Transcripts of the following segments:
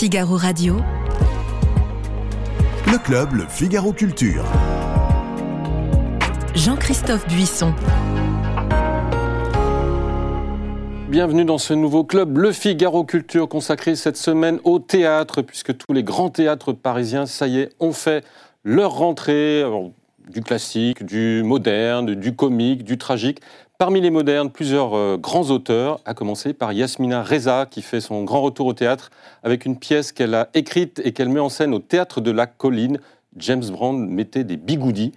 Figaro Radio. Le club, le Figaro Culture. Jean-Christophe Buisson. Bienvenue dans ce nouveau club, le Figaro Culture, consacré cette semaine au théâtre, puisque tous les grands théâtres parisiens, ça y est, ont fait leur rentrée, alors, du classique, du moderne, du comique, du tragique. Parmi les modernes, plusieurs euh, grands auteurs, à commencer par Yasmina Reza, qui fait son grand retour au théâtre avec une pièce qu'elle a écrite et qu'elle met en scène au théâtre de la colline. James Brown mettait des bigoudis.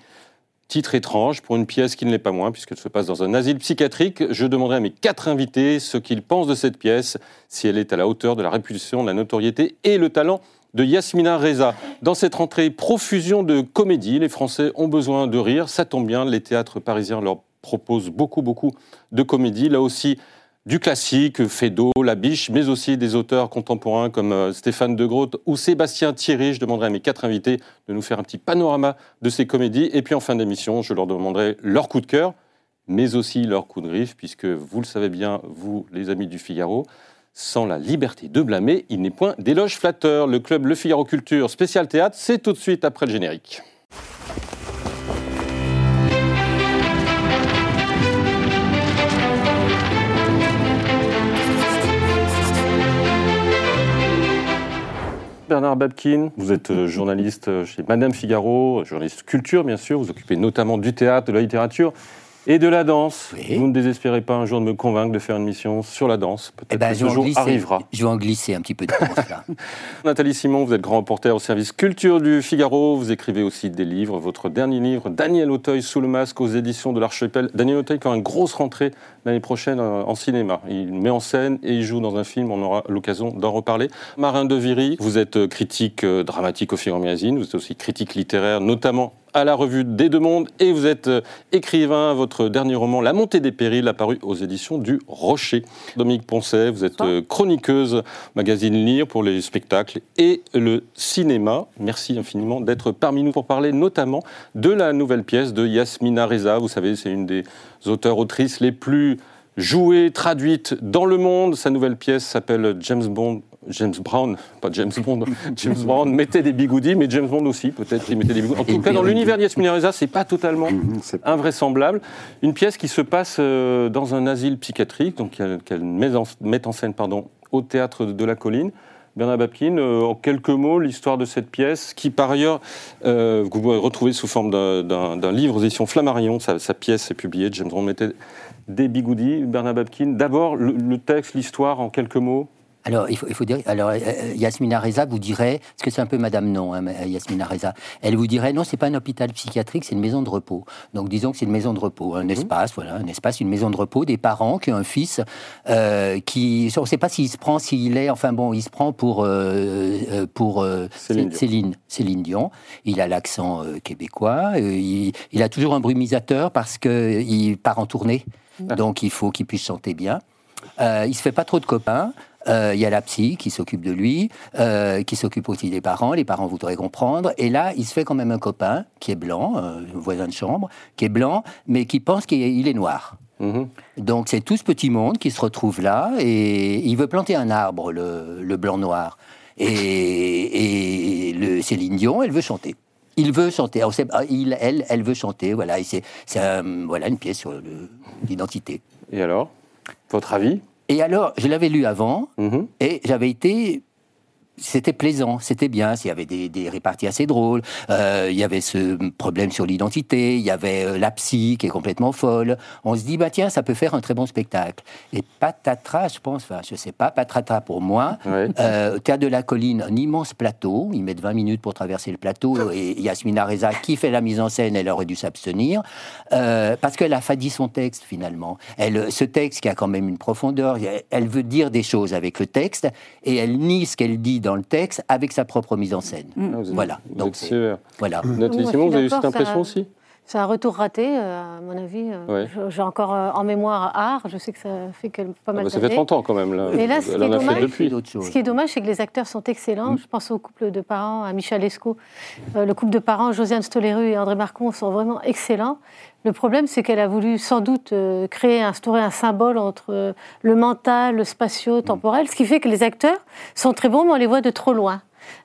Titre étrange pour une pièce qui ne l'est pas moins, puisqu'elle se passe dans un asile psychiatrique. Je demanderai à mes quatre invités ce qu'ils pensent de cette pièce, si elle est à la hauteur de la réputation, de la notoriété et le talent de Yasmina Reza. Dans cette rentrée, profusion de comédie. Les Français ont besoin de rire. Ça tombe bien, les théâtres parisiens leur propose beaucoup, beaucoup de comédies. Là aussi, du classique, Fédo, La Biche, mais aussi des auteurs contemporains comme euh, Stéphane De Groot ou Sébastien Thierry. Je demanderai à mes quatre invités de nous faire un petit panorama de ces comédies. Et puis en fin d'émission, je leur demanderai leur coup de cœur, mais aussi leur coup de griffe, puisque vous le savez bien, vous, les amis du Figaro, sans la liberté de blâmer, il n'est point d'éloge flatteur. Le club Le Figaro Culture spécial théâtre, c'est tout de suite après le générique. Bernard Babkin, vous êtes euh, journaliste chez Madame Figaro, journaliste culture bien sûr, vous occupez notamment du théâtre, de la littérature et de la danse. Oui. Vous ne désespérez pas un jour de me convaincre de faire une mission sur la danse. Peut-être Eh ben, que ce jour glisser- arrivera. Je vais en glisser un petit peu de danse, là. Nathalie Simon, vous êtes grand reporter au service culture du Figaro. Vous écrivez aussi des livres. Votre dernier livre, Daniel Auteuil, Sous le masque, aux éditions de l'Archipel. Daniel Auteuil qui aura une grosse rentrée l'année prochaine euh, en cinéma. Il met en scène et il joue dans un film. On aura l'occasion d'en reparler. Marin de Viry, vous êtes euh, critique euh, dramatique au Figaro Magazine. Vous êtes aussi critique littéraire, notamment à la revue des Deux Mondes. Et vous êtes euh, écrivain. Votre dernier roman, La montée des périls, apparu aux éditions du Rocher. Dominique Poncet, vous êtes euh, chroniqueuse magazine Lire pour les spectacles et le cinéma. Merci infiniment d'être parmi nous pour parler notamment de la nouvelle pièce de Yasmina Reza. Vous savez, c'est une des auteurs-autrices les plus jouées, traduites dans le monde. Sa nouvelle pièce s'appelle James Bond. James Brown, pas James Bond. James Brown mettait des bigoudis, mais James Bond aussi, peut-être, il mettait des bigoudis. En tout cas, dans l'univers de Yasmina Reza, c'est pas totalement Mhm, invraisemblable. Une pièce qui se passe euh, dans un asile psychiatrique, donc qu'elle met, en, met en scène pardon, au théâtre de la colline. Bernard Babkin, euh, en quelques mots, l'histoire de cette pièce, qui par ailleurs, euh, vous pouvez retrouver sous forme d'un- livre aux éditions Flammarion, sa, sa pièce est publiée, James Bond mettait des bigoudis. Bernard Babkin, d'abord le, le texte, l'histoire en quelques mots. Alors, il faut, il faut dire, alors, euh, euh, Yasmina Reza vous dirait, parce que c'est un peu Madame Non, hein, ma- Yasmina Reza, elle vous dirait, non, c'est pas un hôpital psychiatrique, c'est une maison de repos. Donc, disons que c'est une maison de repos, un espace, voilà, un espace, une maison de repos, des parents qui ont un fils euh, qui, on ne sait pas s'il se prend, s'il est, enfin bon, il se prend pour, euh, euh, pour euh, Céline Dion. Céline, Céline Dion. Il a l'accent euh, québécois, euh, il, il a toujours un brumisateur parce qu'il part en tournée, donc il faut qu'il puisse chanter bien. Euh, il se fait pas trop de copains. Euh, Il y a la psy qui s'occupe de lui, euh, qui s'occupe aussi des parents. Les parents voudraient comprendre. Et là, il se fait quand même un copain qui est blanc, euh, un voisin de chambre, qui est blanc, mais qui pense qu'il est, noir. Mhm. Donc c'est tout ce petit monde qui se retrouve là et il veut planter un arbre, le, le blanc-noir. Et, et le Céline Dion, elle veut chanter. Il veut chanter. Ah, il, elle, elle veut chanter. Voilà, c'est un- voilà une pièce sur l'identité. Et alors? Votre avis? Et alors, je l'avais lu avant Mhm. et j'avais été. C'était plaisant, c'était bien. Il y avait des, des réparties assez drôles. euh, il y avait ce problème sur l'identité. Il y avait euh, la psy qui est complètement folle. On se dit, bah tiens, ça peut faire un très bon spectacle. Et patatras, je pense, enfin, je sais pas, patatras pour moi. Ouais. Euh, Théâtre de la Colline, un immense plateau. Ils mettent 20 minutes pour traverser le plateau. Et Yasmina Reza, qui fait la mise en scène, elle aurait dû s'abstenir. euh, parce qu'elle a fadi son texte, finalement. Elle, ce texte qui a quand même une profondeur, elle veut dire des choses avec le texte. Et elle nie ce qu'elle dit dans le texte avec sa propre mise en scène. Ah, vous êtes- Voilà. vous Donc, êtes c'est- sévère. Voilà. Nathalie Moi, Simon, je vous avez eu cette d'accord, impression aussi C'est un retour raté, euh, à mon avis. Euh, Ouais. je- J'ai encore euh, en mémoire art. Je sais que ça fait que, pas Ah mal bah, ça fait d'années. 30 ans quand même. Là. Et là, ce Elle qui est en a fait dommage, depuis. d'autres choses. Ce qui est dommage, c'est que les acteurs sont excellents. Je pense au couple de parents, à Michel. Euh, le couple de parents, Josiane Stoléru et André Marcon, sont vraiment excellents. Le problème, c'est qu'elle a voulu sans doute euh, créer, instaurer un symbole entre euh, le mental, le spatio-temporel, ce qui fait que les acteurs sont très bons, mais on les voit de trop loin.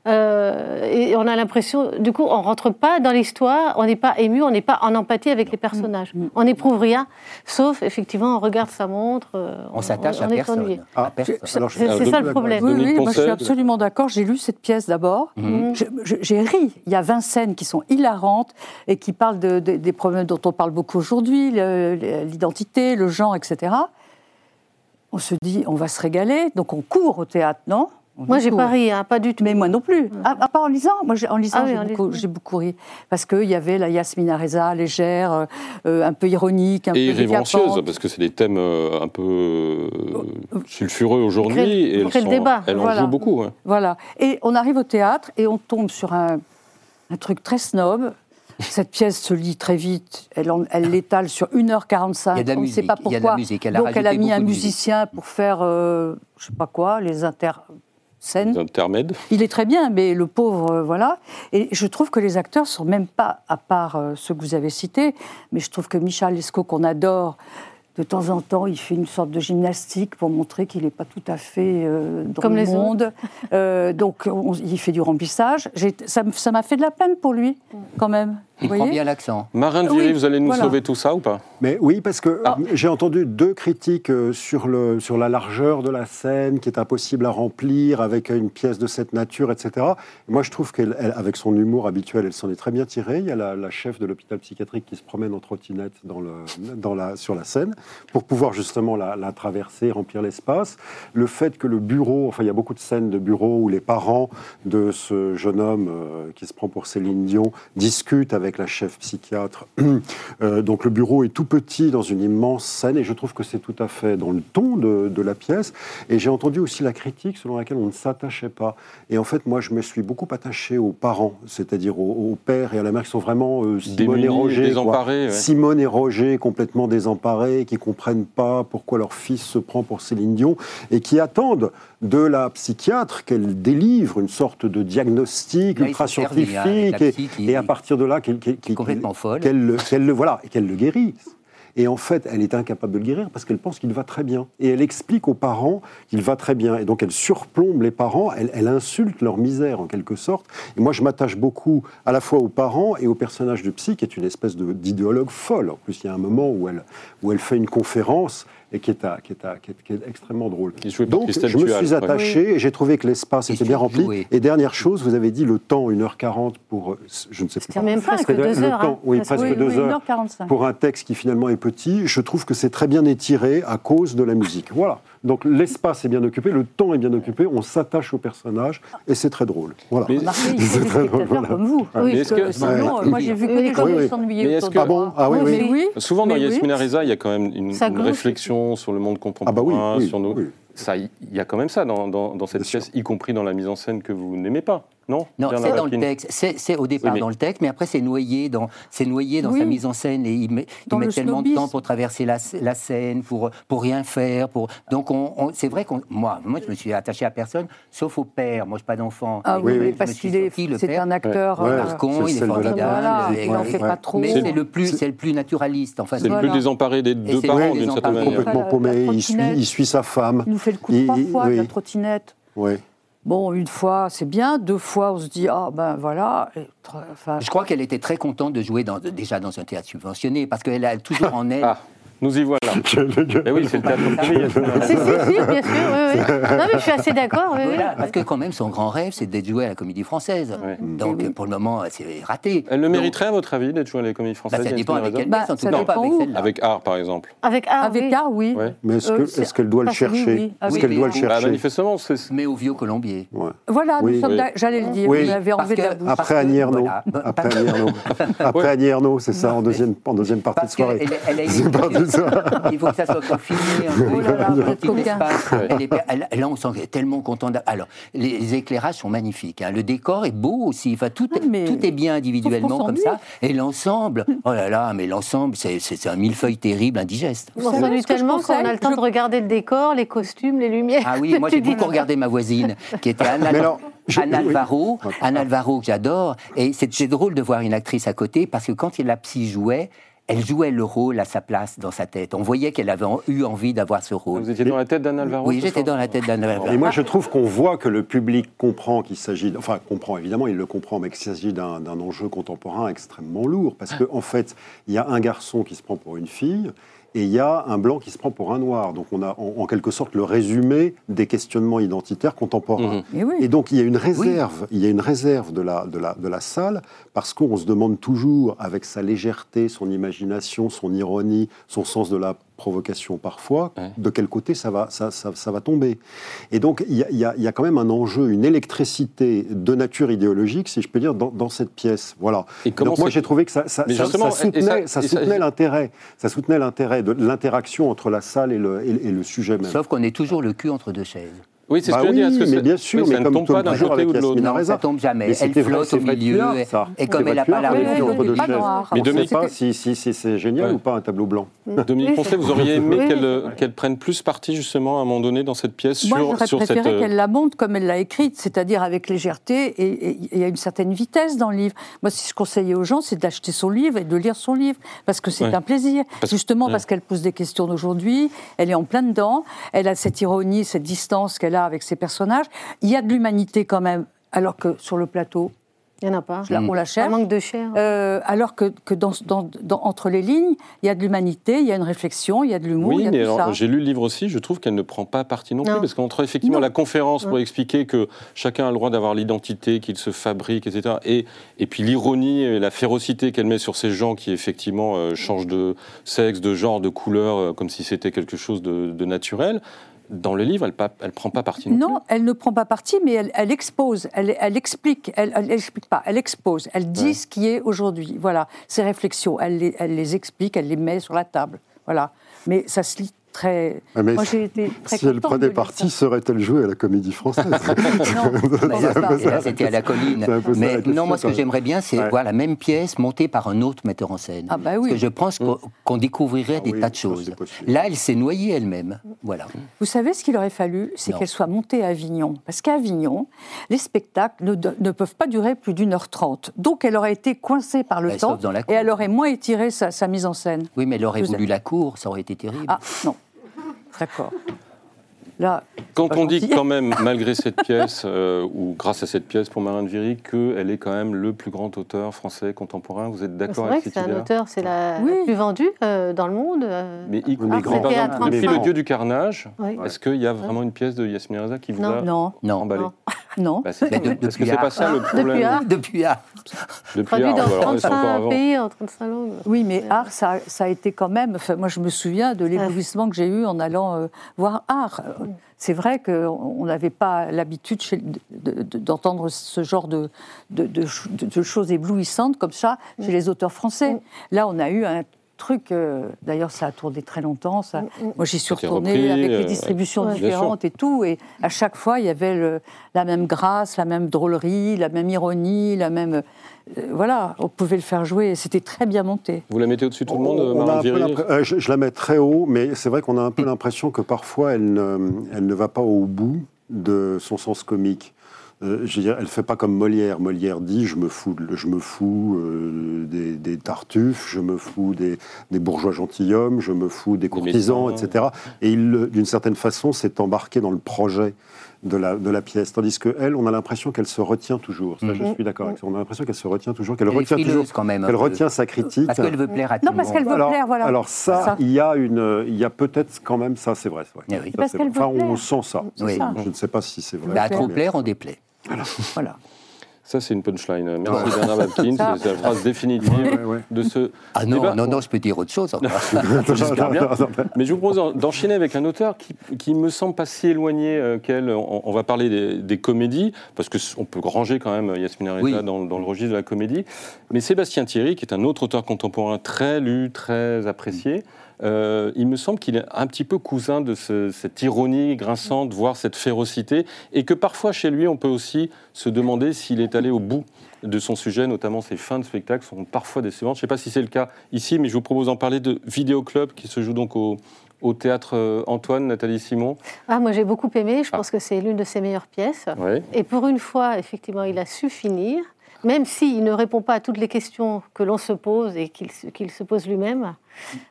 Euh, et on a l'impression, du coup, on rentre pas dans l'histoire, on n'est pas ému, on n'est pas en empathie avec les personnages. On n'éprouve rien, sauf effectivement, on regarde sa montre. euh, On s'attache à personne. ennuyé. À Ah, personne. C'est ça le problème. Oui, oui, moi je suis absolument d'accord. J'ai lu cette pièce d'abord. J'ai ri. Il y a 20 scènes qui sont hilarantes et qui parlent de- de- des problèmes dont on parle beaucoup aujourd'hui, l'identité, le genre, etc. On se dit, on va se régaler, donc on court au théâtre, non? On Moi, j'ai pas ri, hein, pas du tout. Mais moi non plus. À, à part en lisant. Moi, j'ai- en lisant, Ah oui, j'ai beaucoup, lisant. beaucoup ri. Parce qu'il y avait la Yasmina Reza, légère, euh, un peu ironique, un Et peu irrévérencieuse, décapante. parce que c'est des thèmes euh, un peu euh, sulfureux aujourd'hui. Et on elles, le débat, elles en voilà. jouent beaucoup. hein. Voilà. Et on arrive au théâtre et on tombe sur un, un truc très snob. Cette pièce se lit très vite. Elle, elle l'étale sur 1h45. Il y a de la on ne sait pas il y a de la pourquoi. musique. Elle a Donc elle a mis un musique. musicien pour faire, euh, je sais pas quoi, les interscènes. Il est très bien, mais le pauvre, euh, voilà. Et je trouve que les acteurs sont même pas, à part euh, ceux que vous avez cités, mais je trouve que Michel Lescaut, qu'on adore, de temps en temps, il fait une sorte de gymnastique pour montrer qu'il n'est pas tout à fait euh, dans Comme le les autres. monde. Euh, donc, on- il fait du remplissage. Ça m'a fait de la peine pour lui, quand même. Il Vous prend voyez bien l'accent. Marin de Oui, Viry, vous allez nous voilà. sauver tout ça ou pas? Mais oui, parce que Ah. j'ai entendu deux critiques euh, sur, le, sur la largeur de la scène qui est impossible à remplir avec une pièce de cette nature, etc. Et moi, je trouve qu'avec son humour habituel, elle s'en est très bien tirée. Il y a la, la chef de l'hôpital psychiatrique qui se promène en trottinette dans le, dans la, sur la scène pour pouvoir justement la, la traverser, remplir l'espace. Le fait que le bureau, enfin, il y a beaucoup de scènes de bureau où les parents de ce jeune homme euh, qui se prend pour Céline Dion discutent avec la chef psychiatre. Euh, donc le bureau est tout petit dans une immense scène et je trouve que c'est tout à fait dans le ton de, de la pièce. Et j'ai entendu aussi la critique selon laquelle on ne s'attachait pas. Et en fait, moi, je me suis beaucoup attaché aux parents, c'est-à-dire aux, aux pères et à la mère qui sont vraiment euh, Simone Démunis, et Roger. ouais. Simone et Roger complètement désemparés, qui comprennent pas pourquoi leur fils se prend pour Céline Dion et qui attendent de la psychiatre qu'elle délivre une sorte de diagnostic ultra avec scientifique et, à partir de là qu'elle complètement folle. qu'elle le, le- voilà et qu'elle le guérisse. Et en fait, elle est incapable de le guérir parce qu'elle pense qu'il va très bien. Et elle explique aux parents qu'il va très bien. Et donc, elle surplombe les parents, elle, elle insulte leur misère en quelque sorte. Et moi, je m'attache beaucoup à la fois aux parents et au personnage de psy, qui est une espèce de- d'idéologue folle. En plus, il y a un moment où elle, où elle fait une conférence et qui est, à- qui est, à- qui est- qui est extrêmement drôle. Donc, Christelle je me suis ouais. attaché et j'ai trouvé que l'espace était bien rempli. Et dernière chose, vous avez dit le temps, 1h40 pour, je ne sais plus. C'est même presque C'est deux le heures. temps, hein. oui, Presque- presque Oui, deux oui, heures 1h45. pour un texte qui finalement est petit, je trouve que c'est très bien étiré à cause de la musique. Voilà. Donc l'espace est bien occupé, le temps est bien occupé, on s'attache au personnage et c'est très drôle. Voilà. Mais- C'est très drôle, voilà. comme vous. Mais Oui, est-ce Parce que- que sinon, Ouais. euh, moi j'ai vu que Oui, des gens oui. Mais de Ah bon. Ah oui, oui. mais oui. Souvent, dans Mais oui. Yasmina Reza, il y a quand même une, réflexion sur le monde Ah contemporain, bah oui, oui, sur oui. Ça, il y a quand même ça dans, dans- dans cette Bien sûr. pièce, y compris dans la mise en scène que vous n'aimez pas, non c'est dans le texte. C'est au départ Oui, mais- dans le texte, mais après c'est noyé dans, c'est noyé dans Oui. sa mise en scène et il met, il met le tellement de temps pour traverser la, la scène, pour pour rien faire, pour donc on, on- c'est vrai qu'on moi moi je me suis attaché à personne sauf au père. Moi je n'ai pas d'enfant. Ah oui, parce qu'il est, c'est père. un acteur. Ouais. euh, Par con, c'est il est de formidable. Il n'en ouais, fait pas trop. mais c'est le plus C'est- le plus naturaliste en face. C'est de le plus désemparé des deux parents, d'une certaine manière. Complètement paumé, il suit, trottinette. il suit sa femme. Il nous fait le coup Il- trois il- fois de la oui. trottinette. Ouais. Bon, une fois, c'est bien. Deux fois, on se dit, ah ben voilà. Et tr- enfin, Je crois qu'elle était très contente de jouer dans, déjà dans un théâtre subventionné parce qu'elle a toujours en elle. Ah, nous y voilà. Eh oui, c'est le théâtre Si, si, si, bien sûr. Oui, oui. Non, mais je suis assez d'accord. Oui, oui. Voilà, parce que quand même, son grand rêve, c'est d'être joué à la Comédie Française. Donc, Oui. pour le moment, c'est raté. Elle le Donc, mériterait, à votre avis, d'être jouée à la comédie bah, française ça dépend avec quelle Bah, en tout cas pas avec celle-là. Avec art, par exemple. Avec art, avec oui. art, oui. Ouais. Mais est-ce Euh, est-ce qu'elle doit le chercher oui. Est-ce qu'elle oui. doit le Bah, chercher manifestement, c'est... Mais au vieux colombier. Ouais. Voilà, j'allais le dire. Oui. Vous l'avez enlevé de la bouche. Après Annie Ernaux. Après Annie. Après. Annie c'est ça, en deuxième, en deuxième partie de soirée. Il faut que ça soit confiné. Oh là là, un petit espace. Est- on est tellement contente. d'a- Alors, les, les éclairages sont magnifiques. hein. Le décor est beau aussi. Enfin, tout, est- Ah, mais- tout est bien individuellement comme ça. Et l'ensemble, oh là là, mais l'ensemble, c'est un millefeuille terrible, indigeste. On s'ennuie tellement qu'on a le temps Je- de regarder le décor, les costumes, les lumières. Ah oui, moi j'ai beaucoup regardé ma voisine, qui était je- Anne oui. Alvaro, Anne Alvaro que j'adore. Et c'est c'est drôle de voir une actrice à côté, parce que quand la psy jouait, elle jouait le rôle à sa place dans sa tête. On voyait qu'elle avait eu envie d'avoir ce rôle. Vous étiez dans la tête d'Anne Alvaro Oui, j'étais dans la tête d'Anne Alvaro. Et moi, je trouve qu'on voit que le public comprend qu'il s'agit, enfin, comprend évidemment, il le comprend, mais qu'il s'agit d'un d'un enjeu contemporain extrêmement lourd. Parce qu'en en fait, il y a un garçon qui se prend pour une fille. Et il y a un blanc qui se prend pour un noir. Donc on a en, en quelque sorte le résumé des questionnements identitaires contemporains. Mhm. Et oui. Et donc il y a une réserve, il y a une réserve de la, de la, de la salle parce qu'on se demande toujours, avec sa légèreté, son imagination, son ironie, son sens de la provocation parfois, Ouais. de quel côté ça va, ça, ça- ça va tomber. Et donc il y, a, il y y a quand même un enjeu, une électricité de nature idéologique, si je peux dire, dans, dans cette pièce. Voilà. Et comment donc moi j'ai trouvé que ça, soutenait, ça- ça et ça- soutenait l'intérêt, ça soutenait l'intérêt de l'interaction entre la salle et le, et- et le sujet même. Sauf qu'on est toujours le cul entre deux chaises. Oui, c'est ce Bah que je oui, dis. Est-ce que mais bien sûr, oui, mais ça ne comme tombe tout- pas d'un côté ou de l'autre. Ça tombe jamais. Mais Elle flotte au milieu. et- comme elle n'a pas la oui, entre deux pas chaises. On ne Dominique- sait pas si, si, si c'est génial Ouais. ou pas un tableau blanc. Dominique Oui, Poncet, vous auriez aimé qu'elle prenne plus parti justement à un moment donné dans cette pièce Moi, sur, j'aurais sur cette. préféré euh, qu'elle la monte comme elle l'a écrite, c'est-à-dire avec légèreté, et il y a une certaine vitesse dans le livre. Moi, si je conseillais aux gens, c'est d'acheter son livre et de lire son livre, parce que c'est un plaisir. Justement parce qu'elle pose des questions d'aujourd'hui, elle est en plein dedans, elle a cette ironie, cette distance qu'elle a avec ses personnages. Il y a de l'humanité quand même, alors que sur le plateau, Il n'y en a pas. là, on la Un cherche. manque de chair. Euh, alors que, que dans, dans- dans- entre les lignes, il y a de l'humanité, il y a une réflexion, il y a de l'humour, il Oui, y a mais tout alors, ça. j'ai lu le livre aussi, je trouve qu'elle ne prend pas parti non, plus, parce qu'entre effectivement Non. la conférence pour expliquer que chacun a le droit d'avoir l'identité qu'il se fabrique, etc., et, et puis l'ironie et la férocité qu'elle met sur ces gens qui effectivement euh, changent de sexe, de genre, de couleur, euh, comme si c'était quelque chose de, de naturel, dans le livre, elle ne prend pas parti non, Non, elle ne prend pas parti, mais elle, elle expose, elle, elle explique, elle, elle explique pas, elle expose, elle dit Ouais. ce qui est aujourd'hui. Voilà, ses réflexions, elle les, elle les explique, elle les met sur la table. Voilà, mais ça se lit très. Ah, mais Moi, si- j'ai été très Si elle prenait parti, serait-elle jouée à la comédie française Non, c'était à la colline. Mais la question, non, moi, ce que j'aimerais bien, c'est Ouais. voir la même pièce montée par un autre metteur en scène. Ah bah Parce oui. que je pense qu'on qu'on découvrirait Ah des oui, tas de choses. Là, elle s'est noyée elle-même. Voilà. Vous savez ce qu'il aurait fallu? C'est qu'elle soit montée à Avignon. Parce qu'à Avignon, les spectacles ne, peuvent pas durer plus d'une heure trente. Donc elle aurait été coincée par le Bah, temps sauf dans la et elle aurait moins étiré sa, sa mise en scène. Oui, mais elle aurait Vous voulu la cour, ça aurait été terrible. Ah, non. D'accord. Là, Quand on dit quand même, malgré cette pièce, euh, ou grâce à cette pièce pour Marine Viry, qu'elle est quand même le plus grand auteur français contemporain, vous êtes C'est d'accord vrai avec que cette c'est un idée auteur, c'est la, Oui. la plus vendue euh, dans le monde. euh. Mais grand. un- à depuis 35. Le Dieu du carnage, Oui. est-ce qu'il y a vraiment une pièce de Yasmine Reza qui vous Non. a non, non. emballé? Non. Non. Bah, c'est- Mais de- Est-ce que depuis c'est pas Art. ça le Depuis problème Art. Depuis ah, Depuis Traduit Art, dans ou alors, c'est encore 35 avant. pays en 35 langues. Oui, mais Art, ça, ça a été quand même. Enfin, moi, je me souviens de l'éblouissement que j'ai eu en allant euh, voir Art. Euh, C'est vrai qu'on n'avait pas l'habitude chez- de- de- d'entendre ce genre de, de, de ch- de- de choses éblouissantes comme ça chez les auteurs français. Mm. Là, on a eu un truc. euh, D'ailleurs, ça a tourné très longtemps. Ça. Mm, Moi, j'y suis retournée repris, avec euh, les distributions ouais. Différentes et tout. Et à chaque fois, il y avait le- la même grâce, la même drôlerie, la même ironie, la même. euh, voilà, on pouvait le faire jouer. et C'était très bien monté. Vous la mettez au-dessus de tout le monde, On euh, je, je la mets très haut, mais c'est vrai qu'on a un peu l'impression que parfois elle ne, elle ne va pas au bout de son sens comique. Euh, je veux dire, elle fait pas comme Molière. Molière dit je me fous, je me fous euh, des, des tartuffes, je me fous des, des bourgeois gentilshommes, je me fous des courtisans, etc. Et il, le- d'une certaine façon, s'est embarqué dans le projet de la, de la pièce. Tandis que elle, on a l'impression qu'elle se retient toujours. Ça, je Mhm. suis d'accord avec ça. On a l'impression qu'elle se retient toujours, qu'elle Elle retient toujours, quand même. qu'elle retient sa critique. Parce qu'elle veut plaire à tout Non, parce qu'elle veut alors, plaire, voilà. alors ça, Ça. il y a une, il y a peut-être quand même ça, c'est vrai. c'est vrai. Oui. Ça, Parce c'est qu'elle vrai. Enfin, on sent ça. Oui. ça. Je ne sais pas si c'est vrai. Bah, à trop plaire, on déplaît. Voilà. Ça, c'est une punchline. Merci Bernard Babkin. Ça. C'est la phrase définitive Ouais, ouais. de ce Ah non, débat. non, non, je peux dire autre chose. encore. J'espère bien. Mais je vous propose d'en- d'enchaîner avec un auteur qui, qui me semble pas si éloigné euh, qu'elle. On, on va parler des, des comédies, parce qu'on peut ranger quand même Yasmina Reza Oui. dans, dans le registre de la comédie. Mais Sébastien Thierry, qui est un autre auteur contemporain très lu, très apprécié, euh, il me semble qu'il est un petit peu cousin de ce- cette ironie grinçante, voire cette férocité, et que parfois chez lui, on peut aussi se demander s'il est allé au bout de son sujet, notamment ses fins de spectacle sont parfois décevantes. Je ne sais pas si c'est le cas ici, mais je vous propose d'en parler de Vidéo Club qui se joue donc au, au théâtre euh, Antoine, Nathalie Simon. Ah, moi j'ai beaucoup aimé, je Ah. pense que c'est l'une de ses meilleures pièces. Et pour une fois, effectivement, il a su finir, même s'il ne répond pas à toutes les questions que l'on se pose et qu'il se, qu'il se pose lui-même.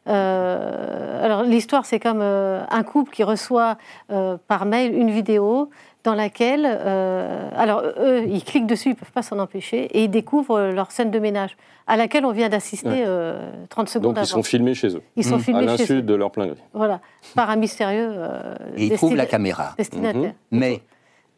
Euh, alors l'histoire, c'est comme euh, un couple qui reçoit euh, par mail une vidéo dans laquelle, euh, alors eux, ils cliquent dessus, ils ne peuvent pas s'en empêcher, et ils découvrent leur scène de ménage, à laquelle on vient d'assister Ouais. euh, 30 secondes Donc ils sont filmés chez eux, Ils sont à filmés chez l'insu eux, de leur plein gré. voilà, par un mystérieux euh, Et il trouve destin- la caméra. destinataire. Mhm. Mais,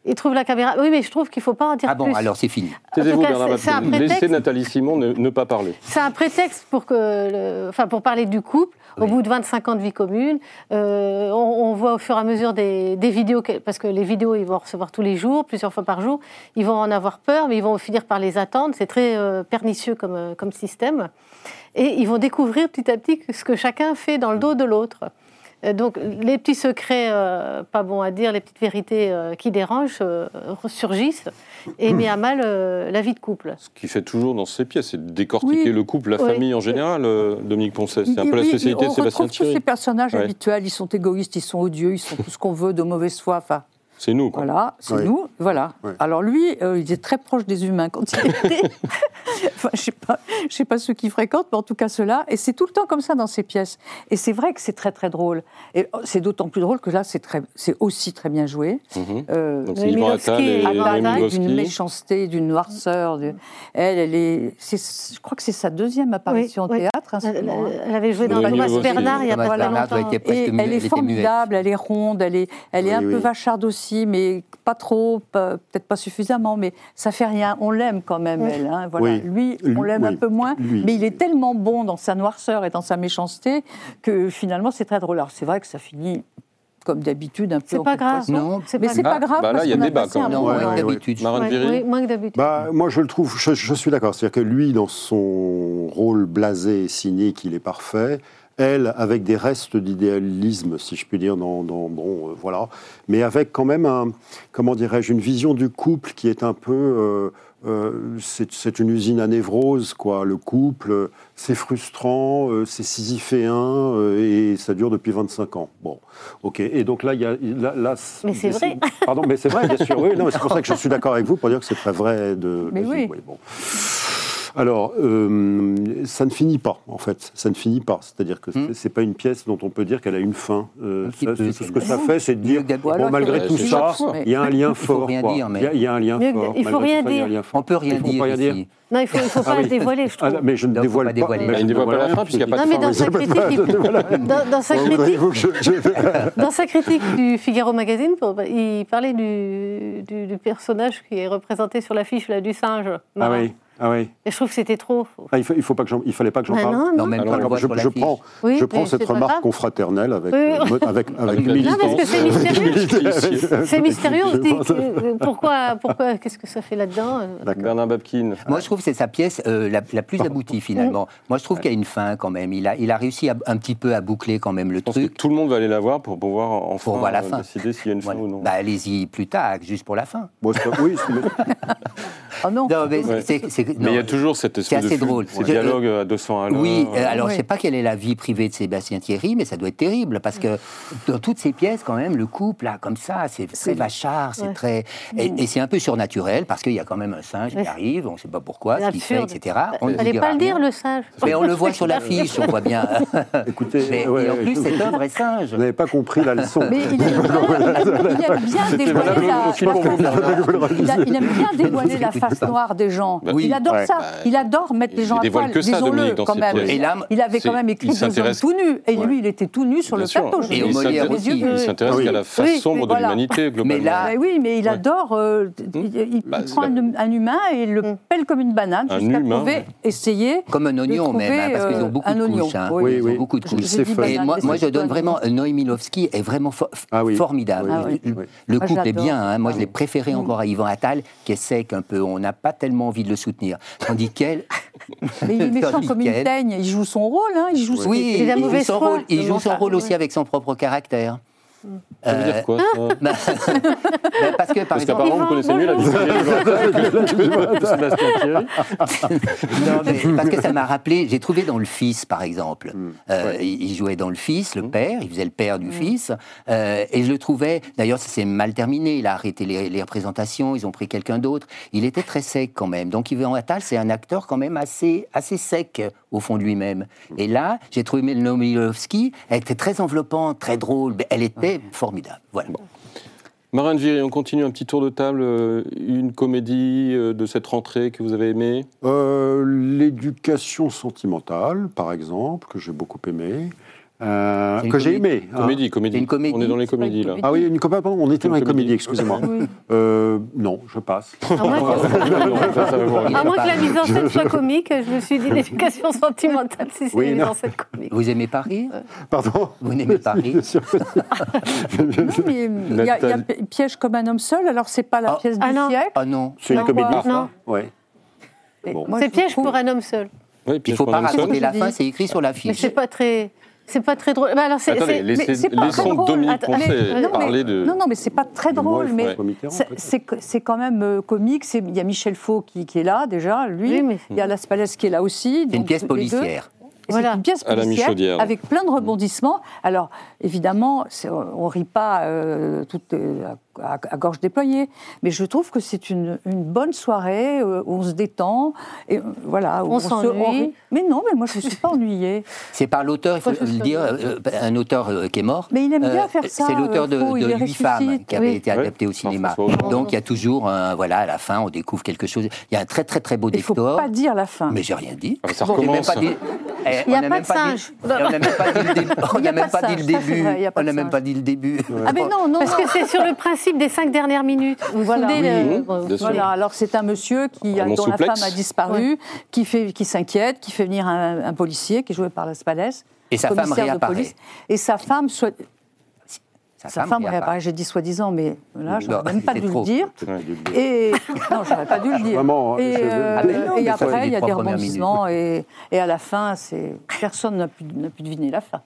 Il trouve la caméra. Oui, mais je trouve qu'il ne faut pas en dire ah bon, plus. alors c'est fini. Taisez-vous, Bernard. Laissez Nathalie Simon ne, ne pas parler. C'est un prétexte pour, que le- enfin, pour parler du couple. Au bout de 25 ans de vie commune, euh, on, on voit au fur et à mesure des, des vidéos, parce que les vidéos, ils vont en recevoir tous les jours, plusieurs fois par jour. Ils vont en avoir peur, mais ils vont finir par les attendre. C'est très euh, pernicieux comme, euh, comme système. Et ils vont découvrir petit à petit ce que chacun fait dans le dos de l'autre. Euh, Donc les petits secrets, euh, pas bons à dire, les petites vérités euh, qui dérangent euh, ressurgissent et met à mal euh, la vie de couple. Ce qu'il fait toujours dans ses pièces, c'est de décortiquer Oui. le couple, la Oui. famille en général, euh, Dominique Poncet. C'est un peu la spécialité on de Sébastien retrouve tous Thierry. ces personnages Ouais. habituels, ils sont égoïstes, ils sont odieux, ils sont tout ce qu'on veut, de mauvaise foi. Enfin, C'est nous, quoi. voilà, c'est Oui. nous. Voilà. Alors lui, euh, il est très proche des humains quand il était. enfin, je sais pas, je sais pas ceux qui fréquentent, mais en tout cas ceux-là. Et c'est tout le temps comme ça dans ces pièces. Et c'est vrai que c'est très très drôle. Et oh, c'est d'autant plus drôle que là, c'est très, c'est aussi très bien joué. Mhm. Euh, Donc Attal Attal, d'une méchanceté, d'une noirceur. de- Elle, elle est. c'est- Je crois que c'est sa deuxième apparition Oui, au oui. Hein, ce Elle, avait joué dans Thomas. Bernard il n'y a pas longtemps. Et elle est formidable, elle est ronde, elle est, elle est Oui, un peu vacharde aussi, mais pas trop, peut-être pas suffisamment, mais ça fait rien. On l'aime quand même, Oui. elle. hein, voilà. Oui. Lui, on l'aime un peu moins, Lui. mais il est tellement bon dans sa noirceur et dans sa méchanceté que finalement c'est très drôle. Alors c'est vrai que ça finit comme d'habitude un peu. C'est en pas grave. Non. c'est Mais pas c'est grave. pas grave. Bah là, il y a débat, quand même. Moins d'habitude. Moins que d'habitude. Bah, moi, je le trouve, je, je suis d'accord. C'est-à-dire que lui, dans son rôle blasé et cynique, il est parfait. Elle, avec des restes d'idéalisme, si je puis dire, dans, dans- bon, euh, voilà, mais avec quand même un, comment dirais-je, une vision du couple qui est un peu, euh, euh, c'est une usine à névrose, quoi. Le couple, c'est frustrant, euh, c'est sisyphéen, euh, et ça dure depuis 25 ans. Bon, ok. Et donc là, il y a, là, là, Mais c'est vrai. Pardon, mais c'est vrai, bien sûr. Oui, c'est pour ça que je suis d'accord avec vous pour dire que c'est très vrai. De, Mais oui. bon. Alors, euh, ça ne finit pas, en fait. Ça ne finit pas. C'est-à-dire que Hmm. c'est- pas une pièce dont on peut dire qu'elle a une fin. Euh, ça, c'est ce que ça fait, c'est de dire, bon, malgré tout ça, il y a un lien fort. mais- Il y a- un lien fort. il faut rien tout ça, il y a un dire. lien fort. On peut rien dire. Non, il ne faut, il faut pas Ah oui. dévoiler, je Ah, trouve. mais je ne faut dévoile pas dévoiler. mais Bah, je il ne dévoile pas la rien, fin, puisqu'il n'y a pas Non, de mais fin. dans sa critique, il- dans, dans sa Bon, critique, voyez-vous que je- je- dans sa critique du Figaro Magazine, il parlait du, du- du personnage qui est représenté sur l'affiche là, du singe. Ah oui, ah oui. Et je trouve que c'était trop. Ah, il, faut, il faut pas que j'en- il fallait pas que j'en parle. non, Non, non. même Alors, pas le je, prends, Oui, je prends mais cette remarque confraternelle avec, Oui, euh, avec, avec, Avec militance. Non, parce que c'est mystérieux. C'est mystérieux, on se dit Je pense- que- pourquoi, pourquoi, qu'est-ce que ça fait là-dedans euh. Bernard Babkin. Moi, je trouve que c'est sa pièce euh, la, la plus aboutie, finalement. Moi, je trouve qu'il y a une fin, quand même. Il a, il a réussi à- un petit peu à boucler, quand même, le Je pense que truc. tout le monde va aller la voir pour pouvoir enfin Pour voir la euh, fin. décider s'il y a une fin Voilà. ou non. Bah, allez-y plus tard, juste pour la fin. Bon, oui, Oh non. Non, mais Ouais. il y a toujours cette espèce assez de flux, drôle. ces Je- dialogues à 200 à l'heure. Oui, euh, alors Oui. je sais pas quelle est la vie privée de Sébastien Thierry, mais ça doit être terrible parce que dans toutes ces pièces, quand même, le couple, là, comme ça, c'est très vachard, c'est Ouais. très. Et, et c'est un peu surnaturel parce qu'il y a quand même un singe qui arrive, on ne sait pas pourquoi, ce qu'il fait, etc. On ne fallait pas le dire, le singe. Mais on le voit sur l'affiche, on voit bien. écoutez, Mais- ouais, et en plus, c'est un vrai singe. Vous n'avez pas compris la leçon. Mais il aime bien, il aime bien dévoiler la, il aime bien dévoiler la face noire des gens. Bah il adore Ouais. ça. Il adore mettre il les gens à poil. que ça, Disons-le quand même. pièces. Et là, il avait quand même écrit il des hommes tout nus. Et Ouais. lui, il était tout nu sur Bien le plateau. Et au. Molière aussi. Il s'intéresse Oui. qu'à la face Oui, sombre de l'humanité, globalement. là- Mais oui, mais il adore. euh, il, il Bah, prend un, humain et le Mm. pèle comme une banane Un jusqu'à humain, trouver, essayer. Comme un oignon même, hein, parce qu'ils euh, ont beaucoup un de oignon. couches. hein. Oui, Ils oui. ont beaucoup de couches. Et moi, je donne vraiment. Noé Milovski est vraiment Ah formidable. Ah. Le Moi, couple est bien. Moi, je l'ai préféré encore à Yvan Attal, qui est sec un peu. On n'a pas tellement envie de le soutenir. Tandis qu'elle, Mais il est méchant comme une teigne. Il joue son rôle, hein. Il joue son- Oui, C'est la il joue son rôle, il joue son rôle aussi avec son propre caractère. Ça veut Euh, dire quoi ça bah, bah, parce que, par Parce exemple, qu'apparemment, vous connaissez mieux la. Non, mais parce que ça m'a rappelé, j'ai trouvé dans Le Fils, par exemple. Hmm. Euh, il, il jouait dans Le Fils, le père, il faisait le père du fils. euh, et je le trouvais, d'ailleurs, ça s'est mal terminé. Il a arrêté les, les représentations, ils ont pris quelqu'un d'autre. Il était très sec quand même. Donc Yvan Attal, c'est un acteur quand même assez, assez sec euh, au fond de lui-même. Et là, j'ai trouvé Melnomilowski, elle était très enveloppante, très drôle, elle était formidable. Voilà. Marine Viry, on continue un petit tour de table. euh, Une comédie euh, de cette rentrée que vous avez aimée? Euh, L'éducation sentimentale, par exemple, que j'ai beaucoup aimé. Euh, que j'ai comédie. aimé. hein. Comédie, comédie. C'est une comédie On est dans les comédies là. Ah oui, une comédie, pardon, on était dans les comédie. comédies, excusez-moi. Oui. Euh, non, je passe. À moins que- la mise en scène soit comique, je me suis dit l'éducation sentimentale, si c'est Oui, une mise non. en scène comique. Vous aimez Paris? Pardon? Vous n'aimez si. Non, mais il y a, il y a Piège comme un homme seul, alors c'est pas la Ah. pièce du Ah non. siècle. Ah non. C'est une comédie, non. Mais C'est piège pour un homme seul. Oui, Il puis faut pas raconter la fin, c'est écrit sur Mais l'affiche. c'est pas très, c'est pas très drôle. Bah alors c'est, Attendez, c'est- laissez- mais c'est pas laissons très drôle. Dominique Attends, mais- non, mais- parler de... Non, non, mais c'est pas très drôle, mais Mitterrand, c'est- peut-être. c'est c'est quand même euh, comique. C'est- Il y a Michel Faux qui, qui est là déjà, lui. Oui, mais- Il y a Las Palais qui est là aussi. C'est une pièce policière. Voilà. C'est une pièce À la policière Michaudière. avec plein de rebondissements. Alors, évidemment, on ne rit pas euh, tout, euh, à, à gorge déployée, mais je trouve que c'est une, une bonne soirée euh, où on se détend. Et, euh, voilà, où On se- s'ennuie. rit. Mais non, mais moi, je ne suis pas ennuyée. C'est par l'auteur, il faut le dire, euh, un auteur qui est mort. Mais il aime bien Euh, faire ça, C'est l'auteur de, de Huit femmes qui avait Oui. été adapté au cinéma. Donc il y a toujours, un, voilà, à la fin, on découvre quelque chose. Il y a un très très très beau Il ne faut décor. pas dire la fin. Mais j'ai rien dit. Ah, ça même recommence. pas dit- Il y a on pas même de singe. On n'a même pas dit le début. On n'a même pas dit le début. On n'a même pas dit le. Ah, mais non, non, Parce que c'est sur le principe des cinq dernières minutes. Voilà. Voilà, alors c'est un monsieur qui, Un dont la femme a disparu, qui, fait, qui s'inquiète, qui fait venir un, un policier qui est joué par Las Palais. Et sa femme commissaire de réapparaît. police. Et sa femme, soit, Sa, sa femme réapparaît, j'ai dit soi-disant, mais là, je n'aurais même pas dû trop. le dire. Et non, j'aurais pas dû le dire. Vraiment, et, c'est- euh, Ah, non, et après, il y a des rebondissements et, et à la fin, c'est personne n'a pu, n'a pu deviner la fin.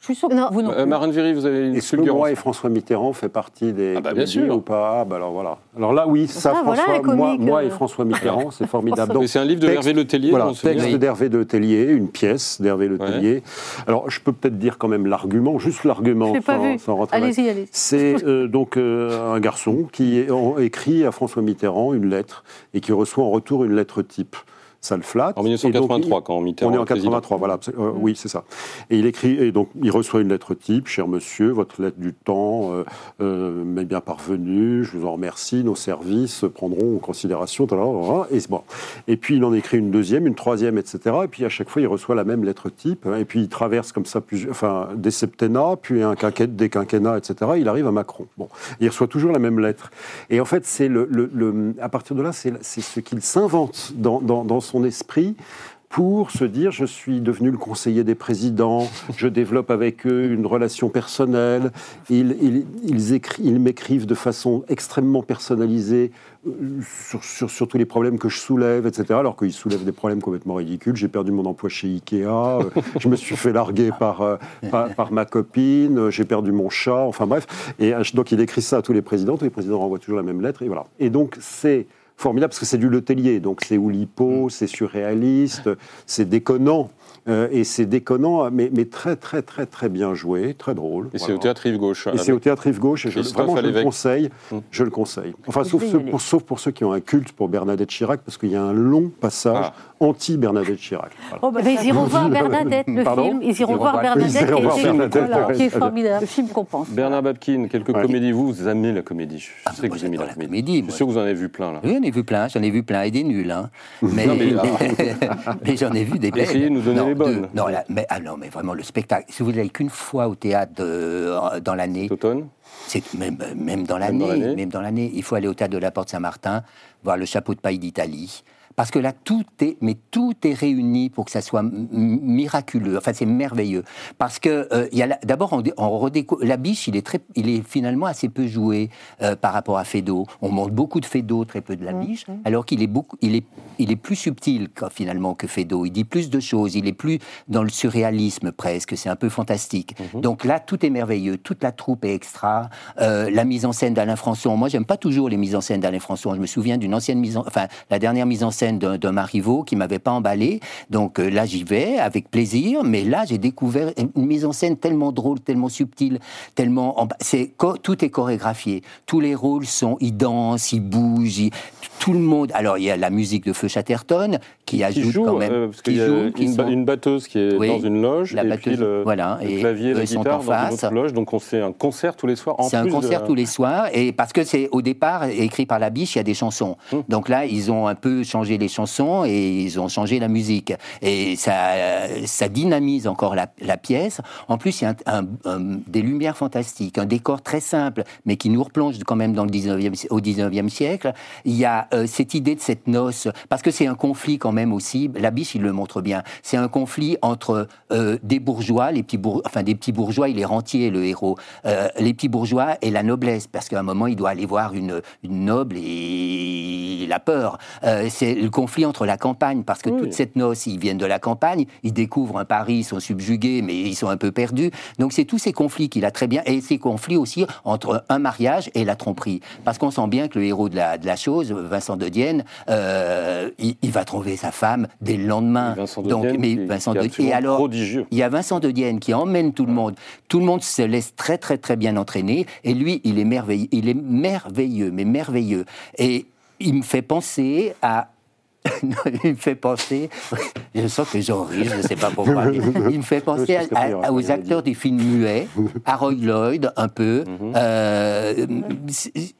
Je suis sûre que Non. vous non Euh. Marine Viry, vous avez une Est-ce que moi et François Mitterrand fait partie des Ah bah, bien sûr. ou pas? Ah bah alors voilà. Alors là oui, ça Ah, voilà François, un moi, moi euh. et François Mitterrand, c'est formidable. Mais c'est un livre de texte- Hervé Letellier. Voilà, texte d'Hervé Le Tellier, une pièce d'Hervé Le Ouais. Tellier. Alors je peux peut-être dire quand même l'argument, juste l'argument, Je l'ai pas sans, vu. sans rentrer dans- Allez-y, allez. C'est euh, donc euh, un garçon qui écrit à François Mitterrand une lettre et qui reçoit en retour une lettre type. Ça le flatte. En Et donc, 1983, il- quand Mitterrand on est en est président. 83, voilà. euh, Oui, c'est ça. Et il écrit, et donc il reçoit une lettre type, cher monsieur, votre lettre du temps euh, euh, m'est bien parvenue, je vous en remercie, nos services prendront en considération. Et, bon. et puis il en écrit une deuxième, une troisième, etc. Et puis à chaque fois, il reçoit la même lettre type. hein, et puis il traverse comme ça plusieurs, enfin, des septennats, puis un quinquennat, des quinquennats, etc. Il arrive à Macron. Bon. Il reçoit toujours la même lettre. Et en fait, c'est le, le- le- à partir de là, c'est c'est ce qu'il s'invente dans, dans- dans son esprit pour se dire je suis devenu le conseiller des présidents, je développe avec eux une relation personnelle, ils, ils, ils ils m'écrivent de façon extrêmement personnalisée euh, sur, sur, tous les problèmes que je soulève, etc. Alors qu'ils soulèvent des problèmes complètement ridicules. J'ai perdu mon emploi chez Ikea, euh, je me suis fait larguer par, euh, par, ma copine, j'ai perdu mon chat, enfin bref. Et donc il écrit ça à tous les présidents, tous les présidents renvoient toujours la même lettre, et voilà. Et donc c'est formidable parce que c'est du Letellier, donc c'est Oulipo, c'est surréaliste, c'est déconnant. Euh, et c'est déconnant, mais, mais très, très, très, très bien joué, très drôle. Et c'est au théâtre Yves Gauche. Et c'est au théâtre Rive Gauche, et je, vraiment, je le conseille. Hum. Je le conseille. Enfin, sauf, ceux- pour, sauf pour ceux qui ont un culte pour Bernadette Chirac, parce qu'il y a un long passage Ah. anti-Bernadette Chirac. Voilà. Oh, bah, ils iront voir Bernadette, le Pardon film. Ils iront Ils voir Bernadette, qui, voir Bernadette, voilà, qui est formidable. Le film compense. Bernard Babkin, quelques Ouais. comédies. Vous, vous aimez la comédie. Je Ah, sais que vous aimez la comédie. Je suis sûr que vous en avez vu plein, là. Oui, j'en ai vu plein, j'en ai vu plein, et des nuls. Hein. Mais, Non, mais, mais j'en ai vu des belles. Essayez de nous donner non, mais, ah non, mais vraiment, le spectacle, si vous n'allez qu'une fois au théâtre de- dans l'année, automne c'est même, même dans l'année. même dans l'année, il faut aller au théâtre de la Porte Saint-Martin, voir le chapeau de paille d'Italie. Parce que là, tout est, mais tout est réuni pour que ça soit miraculeux. Enfin, c'est merveilleux. Parce que, euh, il y a d'abord, on, on la biche, il est, très, il est finalement assez peu joué euh, par rapport à Fédo. On montre beaucoup de Fédo, très peu de la biche, alors qu'il est, beaucoup, il est, il est plus subtil, finalement, que Fédo. Il dit plus de choses, il est plus dans le surréalisme presque, c'est un peu fantastique. Donc là, tout est merveilleux, toute la troupe est extra. Euh, la mise en scène d'Alain Françon, moi, j'aime pas toujours les mises en scène d'Alain Françon. Je me souviens d'une ancienne mise en, enfin, la dernière mise en scène d'un Marivaux qui m'avait pas emballé. Donc euh, là, j'y vais avec plaisir, mais là, j'ai découvert une mise en scène tellement drôle, tellement subtile, tellement, c'est tout est chorégraphié. Tous les rôles sont, ils dansent, ils bougent, ils- tout le monde. Alors il y a la musique de Feu Chatterton qui Qui ajoute joue, quand même, euh, parce qui qu'il y a joue, qui une, ba- sont- une batteuse qui est Oui, dans une loge, la et batteuse, puis le, voilà, le et clavier, eux, la guitare en dans une autre loge. Donc on fait un concert tous les soirs. C'est un de concert tous les soirs, et parce que c'est au départ écrit par la biche, il y a des chansons. Hum. Donc là, ils ont un peu changé les chansons et ils ont changé la musique. Et ça, ça dynamise encore la, la pièce. En plus, il y a un- un- un- des lumières fantastiques, un décor très simple, mais qui nous replonge quand même dans le 19e, si- au 19e siècle. Il y a euh, cette idée de cette noce, parce que c'est un conflit quand même aussi, la biche, il le montre bien, c'est un conflit entre euh, des bourgeois, les petits bour- enfin des petits bourgeois, il est rentier, le héros, euh, les petits bourgeois et la noblesse, parce qu'à un moment, il doit aller voir une, une noble et il a peur. C'est le conflit entre la campagne, parce que Oui. toute cette noce, ils viennent de la campagne, ils découvrent un Paris, ils sont subjugués, mais ils sont un peu perdus. Donc c'est tous ces conflits qu'il a très bien, et ces conflits aussi entre un mariage et la tromperie. Parce qu'on sent bien que le héros de la, de la chose, Vincent de Dienne, euh, il, il va trouver sa femme dès le lendemain. Vincent de Donc, Dienne, mais qui- Vincent qui est de- et alors, prodigieux. il y a Vincent de Dienne qui emmène tout le monde. Tout le monde se laisse très très très bien entraîner. Et lui, il est merveilleux, il est merveilleux, mais merveilleux. Et il me fait penser à il me fait penser, je sens que j'en ris, je ne sais pas pourquoi. mais Il me fait penser à- à- aux acteurs des films muets, à Roy Lloyd un peu. Mhm. Euh,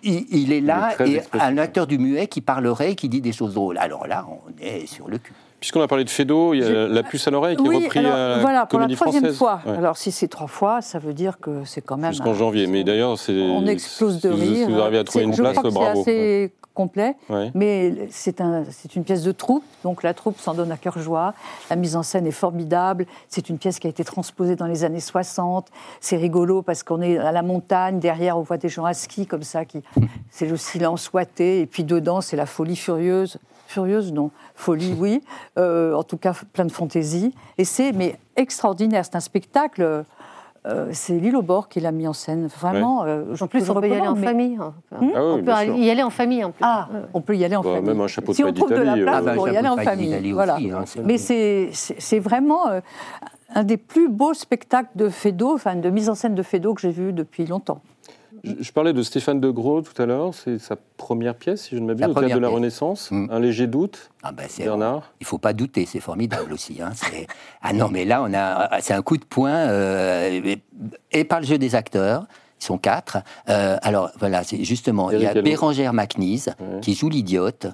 il, il est là Il est et expressif. un acteur du muet qui parlerait, et qui dit des choses drôles. Alors là, on est sur le cul. Puisqu'on a parlé de Fédo, il y a Je- la puce à l'oreille qui est Oui, repris alors, à la voilà, pour la Comédie troisième Française. fois. Ouais. Alors, si c'est trois fois, ça veut dire que c'est quand même. Jusqu'en un- janvier. Mais d'ailleurs, c'est. On explose de si rire. Si vous arrivez à trouver C'est- une je place, crois que bravo. C'est assez complet, mais c'est un, une pièce de troupe, donc la troupe s'en donne à cœur joie. La mise en scène est formidable. C'est une pièce qui a été transposée dans les années 60. C'est rigolo parce qu'on est à la montagne, derrière on voit des gens à ski comme ça, qui c'est le silence ouaté, et puis dedans c'est la folie furieuse. Furieuse, non. Folie, oui. Euh, en tout cas, plein de fantaisie. Et c'est mais extraordinaire. C'est un spectacle. Euh, c'est Lille au bord qui l'a mis en scène. Vraiment. euh, je En plus, on peut y aller en mais- famille. hein. Ah oui, on peut y aller en famille en plus. Ah, on peut y aller en Bah, famille. même un chapeau de si on trouve de la place euh, Ah bah, pour y aller en famille. Voilà. aussi, hein, Mais c'est vraiment euh, un des plus beaux spectacles de Fédo, enfin de mise en scène de Fédo que j'ai vu depuis longtemps. Je, je parlais de Stéphane de Gros tout à l'heure. C'est sa première pièce, si je ne m'abuse, au Théâtre de la. Renaissance. Mm. Un léger doute, Ah ben, Bernard. Il faut pas douter, c'est formidable aussi. hein, Ah non, mais là, on a, c'est un coup de poing euh, et, et par le jeu des acteurs. Ils sont quatre. Euh, alors voilà, c'est justement, il y a. Bérangère Ouais. qui joue l'idiote,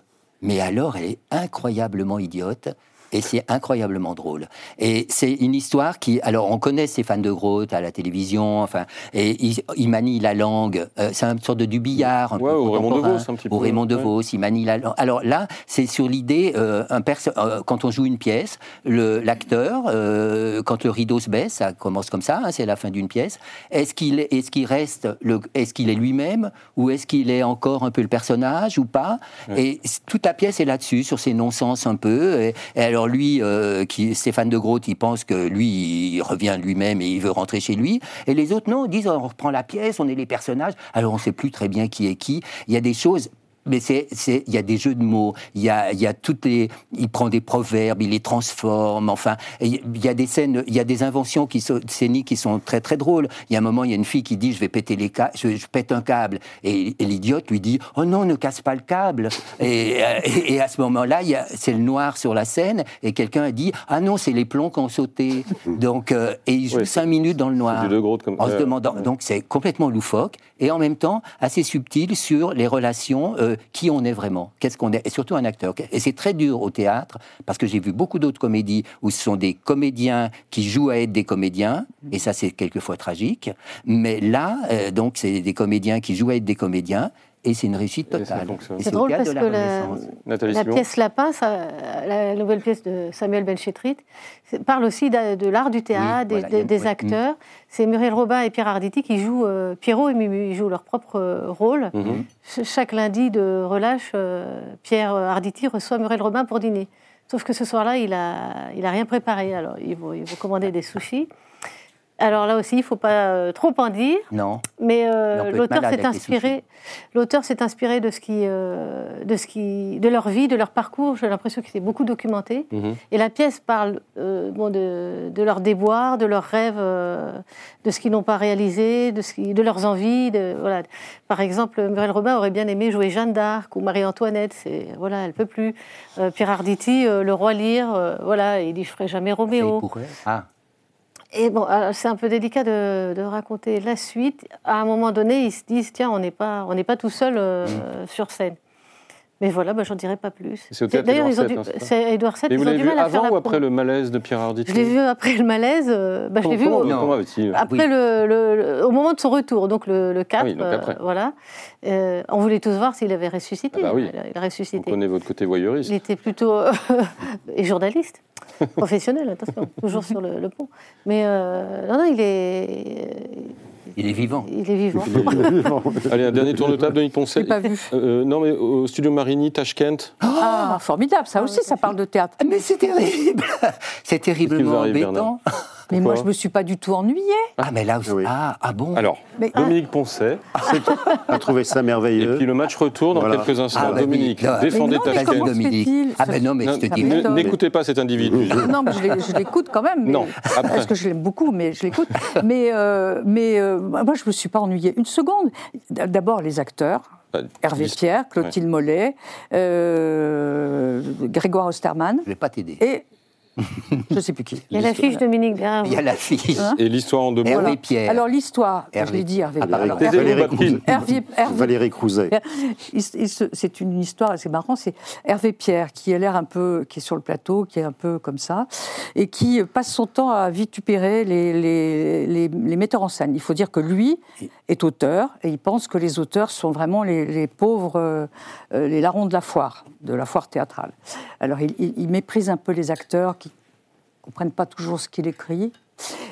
mais alors elle est incroyablement idiote. Et c'est incroyablement drôle. Et c'est une histoire qui, alors on connaît Stéphane de Groot à la télévision, enfin, et il, il manie la langue. euh, c'est une sorte de du billard, un Ouais, peu au Raymond. DeVos, un petit Au peu, Raymond ouais. DeVos, il manie la langue. Alors là, c'est sur l'idée, euh, un perso- euh, quand on joue une pièce, l'acteur, euh, quand le rideau se baisse, ça commence comme ça, hein, c'est la fin d'une pièce. Est-ce qu'il est, est-ce qu'il reste, est-ce qu'il est lui-même ou est-ce qu'il est encore un peu le personnage ou pas? Et toute la pièce est là-dessus, sur ces non-sens un peu. Et, et alors lui, euh, qui Stéphane de Groot, il pense que lui, il revient lui-même et il veut rentrer chez lui. Et les autres, non, disent on reprend la pièce, on est les personnages. Alors on ne sait plus très bien qui est qui. Il y a des choses mais c'est, il y a des jeux de mots, il y a, il y a toutes les, il prend des proverbes, il les transforme, enfin, il y a des scènes, il y a des inventions qui sont, scéniques qui sont très très drôles. Il y a un moment, il y a une fille qui dit, je vais péter les câbles, je, je pète un câble, et, et l'idiote lui dit, oh non, ne casse pas le câble. Et, et, et à ce moment-là, il y a, c'est le noir sur la scène, et quelqu'un a dit, ah non, c'est les plombs qui ont sauté. Donc, euh, et il joue cinq minutes dans le noir De comme en se demandant. ouais. Donc c'est complètement loufoque et en même temps assez subtil sur les relations, euh, qui on est vraiment, qu'est-ce qu'on est, et surtout un acteur. Et c'est très dur au théâtre parce que j'ai vu beaucoup d'autres comédies où ce sont des comédiens qui jouent à être des comédiens et ça c'est quelquefois tragique. Mais là, euh, donc c'est des comédiens qui jouent à être des comédiens. et c'est une réussite totale. C'est drôle parce de que la- La Simon pièce Lapin, ça, la nouvelle pièce de Samuel Benchetrit, c'est- parle aussi de, de l'art du théâtre, Oui, des- voilà, des, il y a- des ouais, acteurs. C'est Muriel Robin et Pierre Arditi qui jouent, euh, Pierrot et Mumu, ils jouent leur propre euh, rôle. Mhm. Ch- Chaque lundi de relâche, euh, Pierre Arditi reçoit Muriel Robin pour dîner. Sauf que ce soir-là, il n'a il a rien préparé. Alors, ils vont, ils vont commander des sushis. Alors là aussi, il ne faut pas euh, trop en dire. Non, Mais euh, l'auteur s'est inspiré, l'auteur s'est inspiré de ce qui, euh, de ce qui, de leur vie, de leur parcours. J'ai l'impression qu'il s'est beaucoup documenté. Mhm. Et la pièce parle euh, bon, de, de leurs déboires, de leurs rêves, de ce qu'ils n'ont pas réalisé, de, ce qui- de leurs envies. De, voilà. Par exemple, Muriel Robin aurait bien aimé jouer Jeanne d'Arc ou Marie-Antoinette. C'est voilà, elle peut plus. Pierre Arditi, le roi Lear, voilà, il dit je ferai jamais c'est Roméo. Ah, Et bon, alors, c'est un peu délicat de, de raconter la suite. À un moment donné, ils se disent tiens, on n'est pas, on n'est pas tout seul euh, Mm. sur scène. Mais voilà, bah, j'en dirai pas plus. C'est au théâtre D'ailleurs, ils ont VII, du, hein, c'est Édouard VII. Et Ils vous l'avez vu mal à faire avant la ou après le malaise de Pierre Arditi Je l'ai vu après le malaise. euh, bah, je l'ai vu au, après Oui. le, le- le- au moment de son retour, donc le, le 4. Ah oui, donc après. voilà. Euh, on voulait tous voir s'il avait ressuscité. Ah bah oui. Il a- ressuscité. connaît votre côté voyeuriste. Il était plutôt et journaliste, professionnel, attention, toujours sur le, le pont. Mais euh, non, non, il est, il est vivant. il est vivant. Allez, un dernier tour de table, Denis Je Poncet. pas vu. Euh, non, mais au studio Marigny, Tashkent. Ah, formidable, ça aussi, ça parle de théâtre. Mais c'est terrible C'est terriblement arrive, embêtant. Mais moi, je me suis pas du tout ennuyée. Ah, mais là aussi. Oui. Ah, ah bon Alors, Mais- Dominique Poncet. a trouvé ça Et merveilleux. puis le match retourne dans Voilà. quelques instants. Ah, bah. Dominique, Non, défendez comment se Dominique. Ah ben non, mais Non, je te m'étonne. N'écoutez pas cet individu. Non, mais je l'écoute quand même. mais- Non, après. Parce que je l'aime beaucoup, mais je l'écoute. mais euh, mais euh, moi, je ne me suis pas ennuyée une seconde. D'abord, les acteurs. Bah, Hervé Pierre, Clotilde Mollet, euh, Grégoire Osterman Je vais pas t'aider. et je ne sais plus qui. Il y a l'affiche Dominique derrière Il y a l'affiche. Hein Et l'histoire en deux mots. Hervé Pierre. Alors l'histoire, je l'ai dit Hervé. Ah, alors, Taisez-vous, Valérie. Crouzet. Hervé, Hervé- Valérie Crouzet. Il- il se- c'est une histoire, c'est marrant, c'est Hervé Pierre qui a l'air un peu, qui est sur le plateau, qui est un peu comme ça, et qui passe son temps à vitupérer les, les, les- les metteurs en scène. Il faut dire que lui est auteur et il pense que les auteurs sont vraiment les, les pauvres, euh, euh, les larrons de la foire, de la foire théâtrale. Alors il, il- il méprise un peu les acteurs qui comprennent pas toujours ce qu'il écrit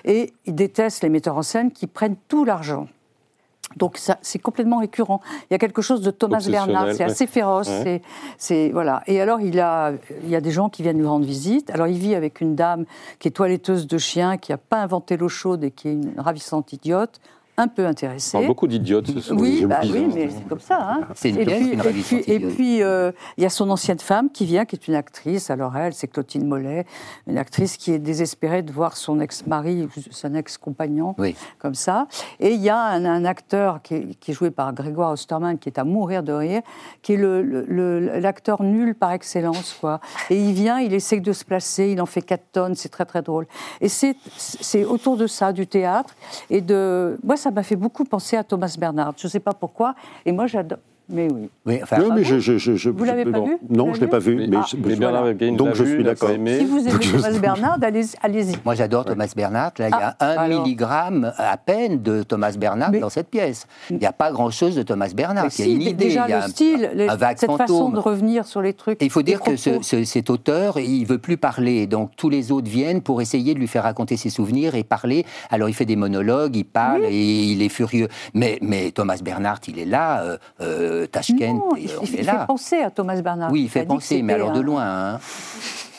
et il déteste les metteurs en scène qui prennent tout l'argent. Donc ça, c'est complètement récurrent. Il y a quelque chose de Thomas Bernard, c'est ouais. assez féroce. Ouais. c'est- C'est voilà. Et alors il a, il y a des gens qui viennent lui rendre visite. Alors il vit avec une dame qui est toiletteuse de chiens, qui n'a pas inventé l'eau chaude et qui est une ravissante idiote, un peu intéressée. Alors, beaucoup d'idiotes ce soir. Oui, bah oui, mais c'est comme ça. hein. C'est une et pièce, puis, une et puis, et euh, il y a son ancienne femme qui vient, qui est une actrice. Alors elle, c'est Clotilde Mollet, une actrice qui est désespérée de voir son ex-mari, son ex-compagnon, Oui. comme ça. Et il y a un, un acteur qui est, qui est joué par Grégoire Osterman, qui est à mourir de rire, qui est le- le- le- l'acteur nul par excellence, quoi. Et il vient, il essaie de se placer, il en fait 4 tonnes, c'est très très drôle. Et c'est c'est autour de ça, du théâtre. Et de, moi, ça m'a fait beaucoup penser à Thomas Bernard. Je ne sais pas pourquoi. Et moi, j'adore. Mais oui. Oui, enfin, Non, mais je, je, je, je- Vous l'avez pas non. vu Non, je ne l'ai pas vu. Mais- Mais, Ah, mais Bernard voilà. Donc je vu, suis d'accord. Si vous aimez Thomas Bernard, allez- allez-y. Moi, j'adore Thomas Bernard. Là, il y a Ah, un alors. milligramme à peine de Thomas Bernard Mais- dans cette pièce. Il n'y a pas grand-chose de Thomas Bernard. Il y a si, une idée, déjà il y a le un- style, les- un vague cette façon fantôme. de revenir sur les trucs. Et il faut dire que ce- propos. ce- cet auteur, il veut plus parler. Donc tous les autres viennent pour essayer de lui faire raconter ses souvenirs et parler. Alors il fait des monologues, il parle et il est furieux. Mais, mais Thomas Bernard, il est là, euh, euh, Tashkent, Non, il, on il fait là. penser à Thomas Bernard. Oui, il fait penser, mais alors de loin. hein.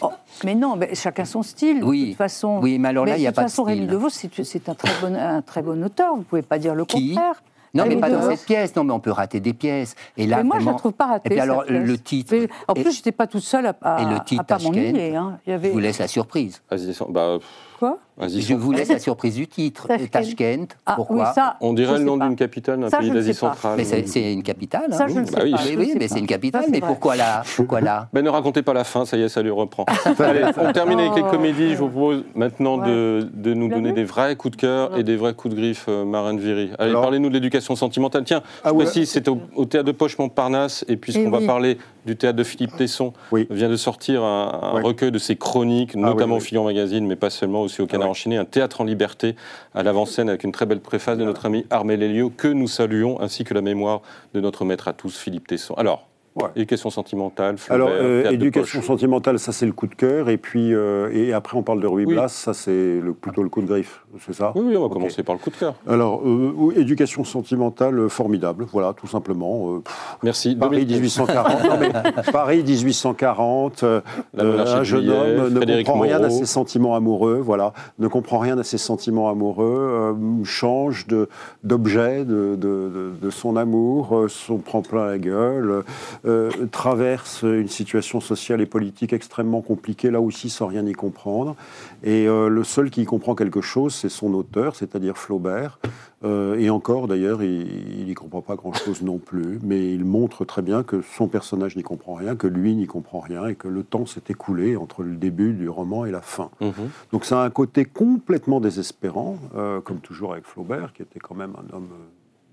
Oh, mais non, mais chacun son style. Oui. De toute façon. Oui, mais alors là, il y a de pas de façon, Rémi style. DeVos, c'est c'est un très bon, un très bon auteur. Vous ne pouvez pas dire le Qui? contraire. Non, mais Rémi pas dans cette pièce. Non, mais on peut rater des pièces. Et là, mais moi, je vraiment- ne la trouve pas ratée. Et puis alors, pièce. le titre. Mais en Et- plus, je n'étais pas toute seule à, à, Et le à titre, pas Tashkent, m'ennuyer. Hein. Je vous laisse la surprise. Sans- bah, Quoi? Je vous laisse la surprise du titre. Tashkent. Tashkent. Ah, Pourquoi oui, ça, On dirait je le nom d'une capitale d'un pays je d'Asie centrale. Mais c'est une capitale. Ça, je ne Bah sais oui. pas. Je mais c'est une capitale. Ça, mais vrai. pourquoi là? Pourquoi là? Ben, ne racontez pas la fin, ça y est, ça lui reprend. Allez, on termine avec les Oh. comédies. Je vous propose maintenant Ouais. de, de nous donner des vrais coups de cœur Ouais. et des vrais coups de griffe, euh, Marraine Viry. Allez, parlez-nous de l'éducation sentimentale. Tiens, je Ah ouais. précise, c'est au, au théâtre de Poche Montparnasse, et puisqu'on Eh va parler du théâtre de Philippe Tesson vient de sortir un, recueil de ses chroniques, notamment oui, au. Fillon Magazine, mais pas seulement, aussi au Canard Ouais. Enchaîné, un théâtre en liberté à l'avant-scène avec une très belle préface de notre ami Armel Elio, que nous saluons, ainsi que la mémoire de notre maître à tous, Philippe Tesson. Alors, Ouais. éducation sentimentale, Flaubert, Alors, euh, éducation sentimentale, ça c'est le coup de cœur. Et puis, euh, et après, on parle de Ruy Oui. Blas, ça c'est le, plutôt le coup de griffe, c'est ça? Oui, oui, on va Ok. commencer par le coup de cœur. Alors, euh, éducation sentimentale, euh, formidable, voilà, tout simplement. euh, pff, Merci. Paris Dominique. 1840, non, mais Paris 1840, euh, un jeune Juillet, homme ne Frédéric comprend rien à Moreau. ses sentiments amoureux, voilà, ne comprend rien à ses sentiments amoureux, change de- d'objet de, de, de- de son amour, s'en prend plein la gueule, euh, traverse une situation sociale et politique extrêmement compliquée, là aussi sans rien y comprendre. Et euh, le seul qui y comprend quelque chose, c'est son auteur, c'est-à-dire Flaubert. Euh, et encore, d'ailleurs, il n'y comprend pas grand-chose non plus, mais il montre très bien que son personnage n'y comprend rien, que lui n'y comprend rien, et que le temps s'est écoulé entre le début du roman et la fin. Mhm. Donc ça a un côté complètement désespérant, euh, comme toujours avec Flaubert, qui était quand même un homme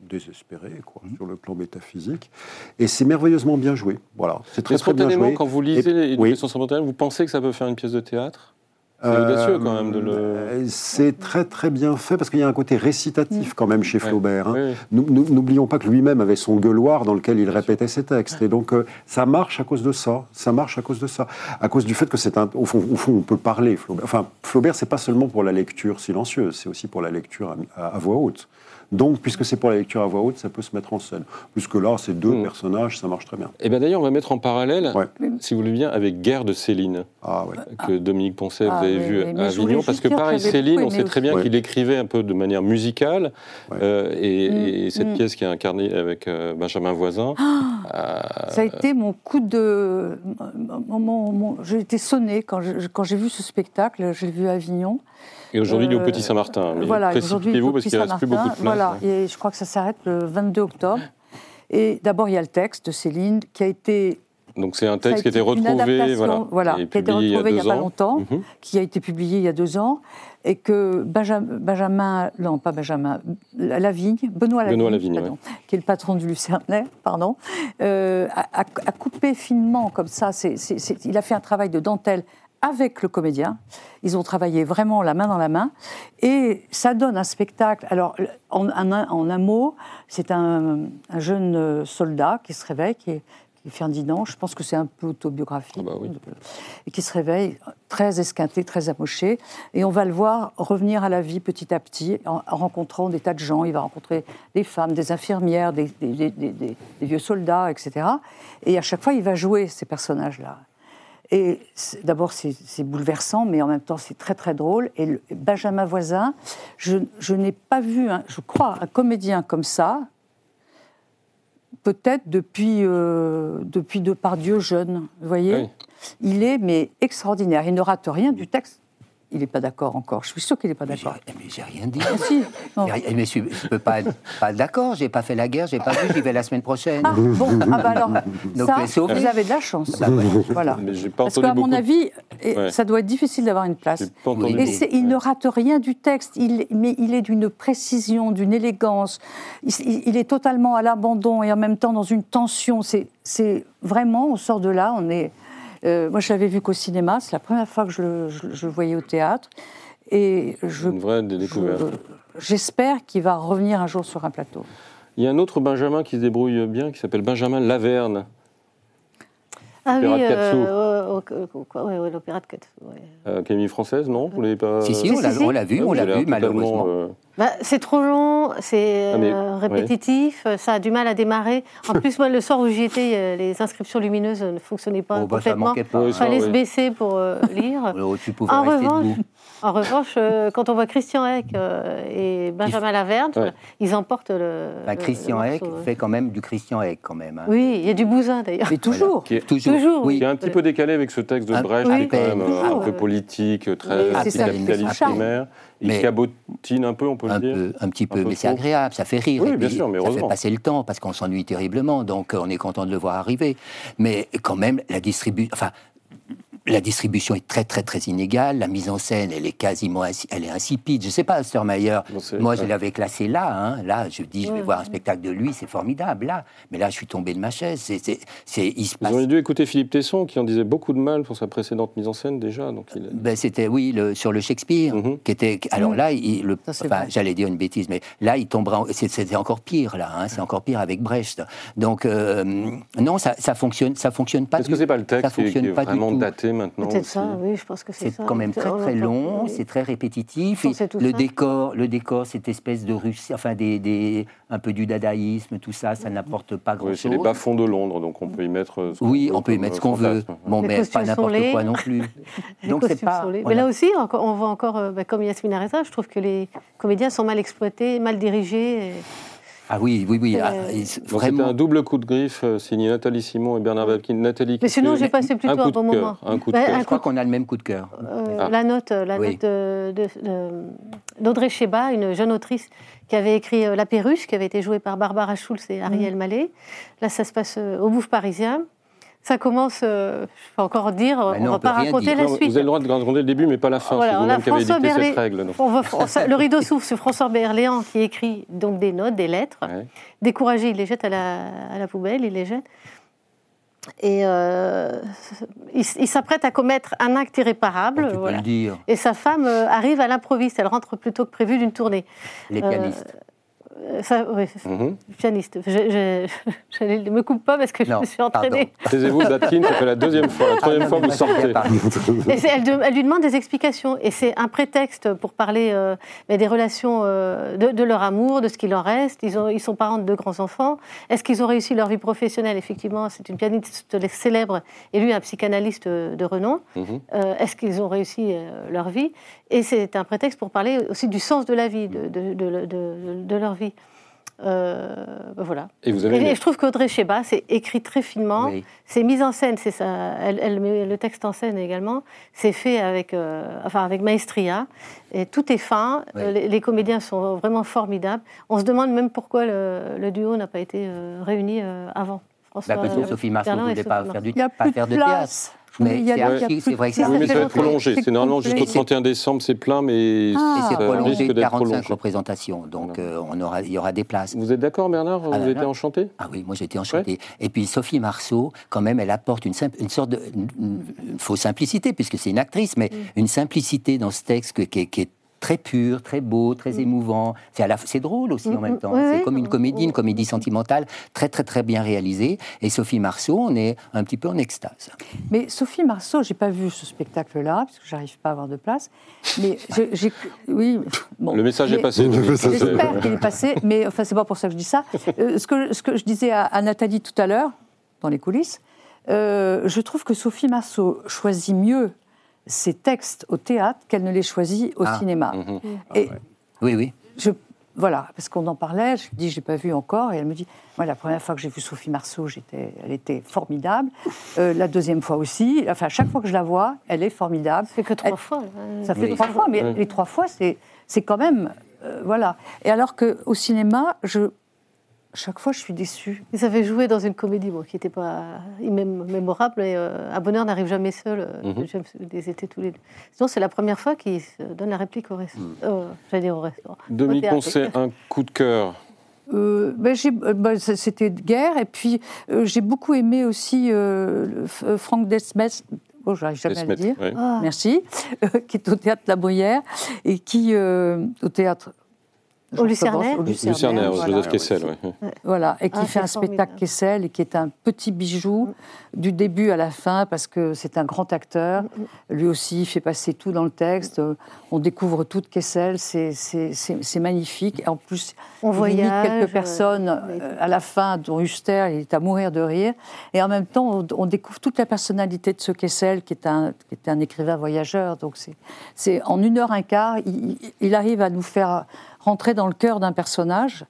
désespéré quoi, sur le plan métaphysique. Et c'est merveilleusement bien joué. Voilà, c'est très bien spontanément, joué. quand vous lisez Et- l'éducation sentimentale, vous pensez que ça peut faire une pièce de théâtre? C'est Euh, audacieux quand même de le. euh, C'est très très bien fait parce qu'il y a un côté récitatif quand même chez Ouais. Flaubert. hein. Oui, oui. N'oublions pas que lui-même avait son gueuloir dans lequel il répétait ses textes. Et donc, euh, ça marche à cause de ça. Ça marche à cause de ça. À cause du fait que c'est un. Au fond, au fond, on peut parler, Flaubert. Enfin, Flaubert, c'est pas seulement pour la lecture silencieuse, c'est aussi pour la lecture à, à- à voix haute. Donc, puisque c'est pour la lecture à voix haute, ça peut se mettre en scène. Puisque là, ces deux Mm. personnages, ça marche très bien. Et bien d'ailleurs, on va mettre en parallèle, Ouais. si vous voulez bien, avec Guerre de Céline, Ah ouais. que Dominique Poncet, Ah, vous avez vu mais à Avignon. Parce que pareil, Céline, on sait très bien qu'il écrivait un peu de manière musicale. Euh, et, Mm. et cette Mm. pièce qui est incarnée avec euh, Benjamin Voisin. euh, Ça a été mon coup de. mon- mon- mon- J'ai été sonnée quand j'ai vu ce spectacle, je l'ai vu à Avignon. Et aujourd'hui, il est au Euh, Petit Saint-Martin. Mais voilà, précipitez-vous parce qu'il ne reste plus beaucoup de Saint-Martin, place. Voilà, et je crois que ça s'arrête le 22 octobre. Et d'abord, il y a le texte de Céline qui a été, Donc c'est un a texte qui a été retrouvé, voilà, voilà, qui a été retrouvé il n'y a deux pas longtemps, Mhm. qui a été publié il y a deux ans, et que Benjamin, Benjamin non pas Benjamin, Lavigne, Benoît Lavigne, Benoît Lavigne, pardon, qui est le patron du Lucernet, pardon, euh, a, a- a coupé finement comme ça. c'est- c'est- c'est- il a fait un travail de dentelle avec le comédien. Ils ont travaillé vraiment la main dans la main. Et ça donne un spectacle. Alors, en, en un, en un mot, c'est un, un jeune soldat qui se réveille, qui est, qui est Ferdinand. Je pense que c'est un peu autobiographique. Ah bah oui. Et qui se réveille très esquinté, très amoché. Et on va le voir revenir à la vie petit à petit, en, en rencontrant des tas de gens. Il va rencontrer des femmes, des infirmières, des, des- des- des- des- des vieux soldats, etc. Et à chaque fois, il va jouer ces personnages-là. Et d'abord, c'est bouleversant, mais en même temps, c'est très très drôle. Et le- Benjamin Voisin, je, je n'ai pas vu, je crois, un comédien comme ça, peut-être depuis, euh, depuis Depardieu jeune. Vous voyez Oui. Il est, mais extraordinaire. Il ne rate rien du texte. Il n'est pas d'accord encore. Je suis sûr qu'il n'est pas d'accord. mais j'ai rien dit. Ah, si. Mais je ne peux pas être pas d'accord, j'ai pas fait la guerre, j'ai pas vu, j'y vais la semaine prochaine. Ah, bon, ah bah alors, Donc, ça, sauf- vous avez de la chance. Bah ouais. Voilà. Mais j'ai pas Parce qu'à mon avis, Ouais. ça doit être difficile d'avoir une place. Et il ne rate rien du texte, il, mais il est d'une précision, d'une élégance. Il, il- il est totalement à l'abandon et en même temps dans une tension. C'est c'est vraiment, on sort de là, on est. euh, moi, je l'avais vu qu'au cinéma, c'est la première fois que je, le- je- je le voyais au théâtre. Et je, Une vraie découverte. je- j'espère qu'il va revenir un jour sur un plateau. Il y a un autre Benjamin qui se débrouille bien, qui s'appelle Benjamin Laverne. Ah oui, L'opéra de Katsu. euh, ouais, ouais, l'opéra de Katsu, ouais. Euh, Académie française, non Vous l'avez pas Si, si, Si, on l'a si, si. vu, Ah, on l'a vu, totalement, malheureusement. Euh, Bah, c'est trop long, c'est Ah, mais- euh, répétitif, ça a du mal à démarrer. En plus, moi, le soir où j'y étais, euh, les inscriptions lumineuses ne fonctionnaient pas Oh, bah, ça complètement. Il ça, fallait oui. se baisser pour euh, lire. Oh, Tu En revanche, debout. en revanche euh, quand on voit Christian Eck euh, et Benjamin Laverne, Ouais. ils emportent le. Le- Christian le Eck morceau, ouais. fait quand même du Christian Eck, quand même. hein. Oui, il y a du bousin d'ailleurs. Mais toujours. qui est, Toujours. Toujours, Oui. qui est un petit peu décalé avec ce texte de Brecht, un qui est quand peu, même euh, toujours, un peu politique, très capitaliste primaire. Il Mais- cabotine un peu, on peut le dire. peu, un petit peu, peu mais c'est agréable, ça fait rire. Oui, et bien sûr, mais ça fait passer le temps parce qu'on s'ennuie terriblement, donc euh, on est content de le voir arriver. Mais quand même, la distribution, enfin, la distribution est très très très inégale, la mise en scène elle est quasiment insi- elle est insipide. Je sais pas, Ostermeyer, Non, c'est- moi je l'avais classé là, hein. là je dis je vais Ouais, voir un spectacle de lui, c'est formidable là, mais là je suis tombé de ma chaise, c'est, c'est, c'est- il se Vous auriez dû écouter Philippe Tesson, qui en disait beaucoup de mal pour sa précédente mise en scène déjà. Donc il... Ben, c'était, oui, le- sur le Shakespeare, Mhm. qui était. Alors là, il, le, Ça, enfin, j'allais dire une bêtise, mais là, il tombera. en- c'est- C'était encore pire, là. hein, c'est encore pire avec Brecht. Donc, euh, non, ça, ça fonctionne, ça fonctionne pas. Est-ce du- que c'est pas le ça texte qui est, fonctionne qui est pas du vraiment tout. daté maintenant Peut-être aussi ça, oui, je pense que c'est quand même très très long, oui. c'est très répétitif. Et le ça. décor, le décor, cette espèce de Russie, enfin des, des- un peu du dadaïsme, tout ça, ça n'apporte pas grand Oui, chose. c'est les bas-fonds de Londres, donc on peut y mettre. euh, ce Oui, veut on peut y mettre euh, ce qu'on veut. Bon, Les mais pas n'importe quoi non plus. Donc c'est pas. Mais là aussi, on voit encore, euh, bah, comme Yasmina Reza, je trouve que les comédiens sont mal exploités, mal dirigés. et- Ah oui, oui, oui. Euh, ah, Donc c'était vraiment. un double coup de griffe euh, signé Nathalie Simon et Bernard Babkin. Nathalie, Mais sinon, j'ai passé plutôt un un bon moment. Un coup de Bah, cœur. un Je crois coup- qu'on a le même coup de cœur. Euh, Ah. La note, euh, la Oui. note de- de- de- d'Audrey Sheba, une jeune autrice qui avait écrit euh, La Perruche, qui avait été jouée par Barbara Schulz et Ariel Mallet. Là, ça se passe euh, au Bouffe parisien. Ça commence, euh, je peux encore dire, Bah on non, va pas raconter dire. la Non, suite. Vous avez le droit de raconter le début, mais pas la fin. Voilà, on a vous-même qui avez François dicté cette Berlé- règle. On va- on- ça- le rideau s'ouvre sur François Berléand qui écrit donc des notes, des lettres. Ouais. Découragé, il les jette à la, à la poubelle, il les jette. Et euh, il, s'apprête à commettre un acte irréparable. tu peux le dire. Et sa femme euh, arrive à l'improviste. Elle rentre plutôt que prévu d'une tournée. Les Euh, pianistes. Euh, Ça, oui, Mhm. pianiste. Je, je, je ne me coupe pas parce que je me suis entraînée. Taisez-vous, Batkin, ça fait la deuxième fois. La troisième Ah, fois, vous sortez. Et elle, de- elle lui demande des explications. Et c'est un prétexte pour parler euh, mais des relations, euh, de, de leur amour, de ce qu'il en reste. Ils, ont, ils sont parents de deux grands-enfants. Est-ce qu'ils ont réussi leur vie professionnelle? Effectivement, c'est une pianiste célèbre et lui un psychanalyste euh, de renom. Mhm. Euh, Est-ce qu'ils ont réussi euh, leur vie? Et c'est un prétexte pour parler aussi du sens de la vie, de, de- de- de- de leur vie. Euh, ben voilà. Et vous avez Et, aimé et je trouve qu'Audrey Sheba, c'est écrit très finement. Oui. C'est mise en scène, c'est ça. Elle, elle met le texte en scène également. C'est fait avec, euh, enfin avec maestria. Et tout est fin. Oui. Euh, Les, les comédiens sont vraiment formidables. On se demande même pourquoi le, le duo n'a pas été euh, réuni euh, avant. François, parce que euh, Sophie Marceau ne voulait pas faire du pas faire de théâtre. Mais Il y a- c'est vrai que place. ça Oui, mais fait ça va être prolongé. C'est normalement jusqu'au 31 décembre, c'est plein, mais Ah. Et c'est prolongé risque de d'être 45 prolongé. représentations, donc euh, on aura, il y aura des places. Vous êtes d'accord, Bernard? Vous Ah, avez été non. enchanté? Ah oui, moi j'étais enchanté. Et puis Sophie Marceau, quand même, elle apporte une, simple- une sorte de une, une- une fausse simplicité, puisque c'est une actrice, mais une simplicité dans ce texte que- qui, est, qui est très pur, très beau, très émouvant. C'est à la- c'est drôle aussi en Mm, même mm, temps. oui, c'est oui. comme une comédie, une comédie sentimentale, très très très bien réalisée. Et Sophie Marceau, on est un petit peu en extase. Mais Sophie Marceau, j'ai pas vu ce spectacle-là, parce que j'arrive pas à avoir de place. Mais j'ai, j'ai- oui, bon. Le message est passé. J'espère qu'il est passé, mais enfin, c'est pas pour ça que je dis ça. Euh, ce, que, ce que je disais à, à Nathalie tout à l'heure, dans les coulisses, euh, je trouve que Sophie Marceau choisit mieux ses textes au théâtre qu'elle ne les choisit au Ah. cinéma. Mhm. Et Oui, oui. je, voilà, parce qu'on en parlait, je lui dis, je l'ai pas vu encore, et elle me dit, moi, la première fois que j'ai vu Sophie Marceau, j'étais, elle était formidable. Euh, la deuxième fois aussi, enfin, chaque fois que je la vois, elle est formidable. Ça fait que trois Elle- fois. là. Ça fait Oui. trois fois, mais Oui. les trois fois, c'est, c'est quand même, euh, voilà. Et alors qu'au cinéma, je, chaque fois, je suis déçue. Ils avaient joué dans une comédie bon, qui n'était pas mémorable. Et, euh, un bonheur n'arrive jamais seul. euh, Ils étaient tous les deux. Sinon, c'est la première fois qu'ils donnent la réplique au restaurant. Euh, J'allais dire au restaurant. Théâtre. Poncet, un coup de cœur. Euh, ben, j'ai- euh, ben, c'était de guerre, et puis euh, j'ai beaucoup aimé aussi euh, euh, Franck Desmet. Bon, j'arrive jamais à le dire. oui. Ah, Merci, qui est au théâtre La Bruyère et qui, euh, au théâtre. Au Lucernaire Au Lucernaire, voilà. Joseph Kessel. ouais. Voilà, et qui Ah, fait un spectacle. Kessel et qui est un petit bijou du début à la fin parce que c'est un grand acteur. Lui aussi, il fait passer tout dans le texte. On découvre tout de Kessel, c'est- c'est c'est- c'est magnifique. Et en plus, On il voyage, imite quelques euh, personnes oui. euh, à la fin, dont Huster, il est à mourir de rire. Et en même temps, on, on découvre toute la personnalité de ce Kessel, qui est un, qui est un écrivain voyageur. Donc, c'est- c'est en une heure un quart, il arrive à nous faire rentrer dans le cœur d'un personnage.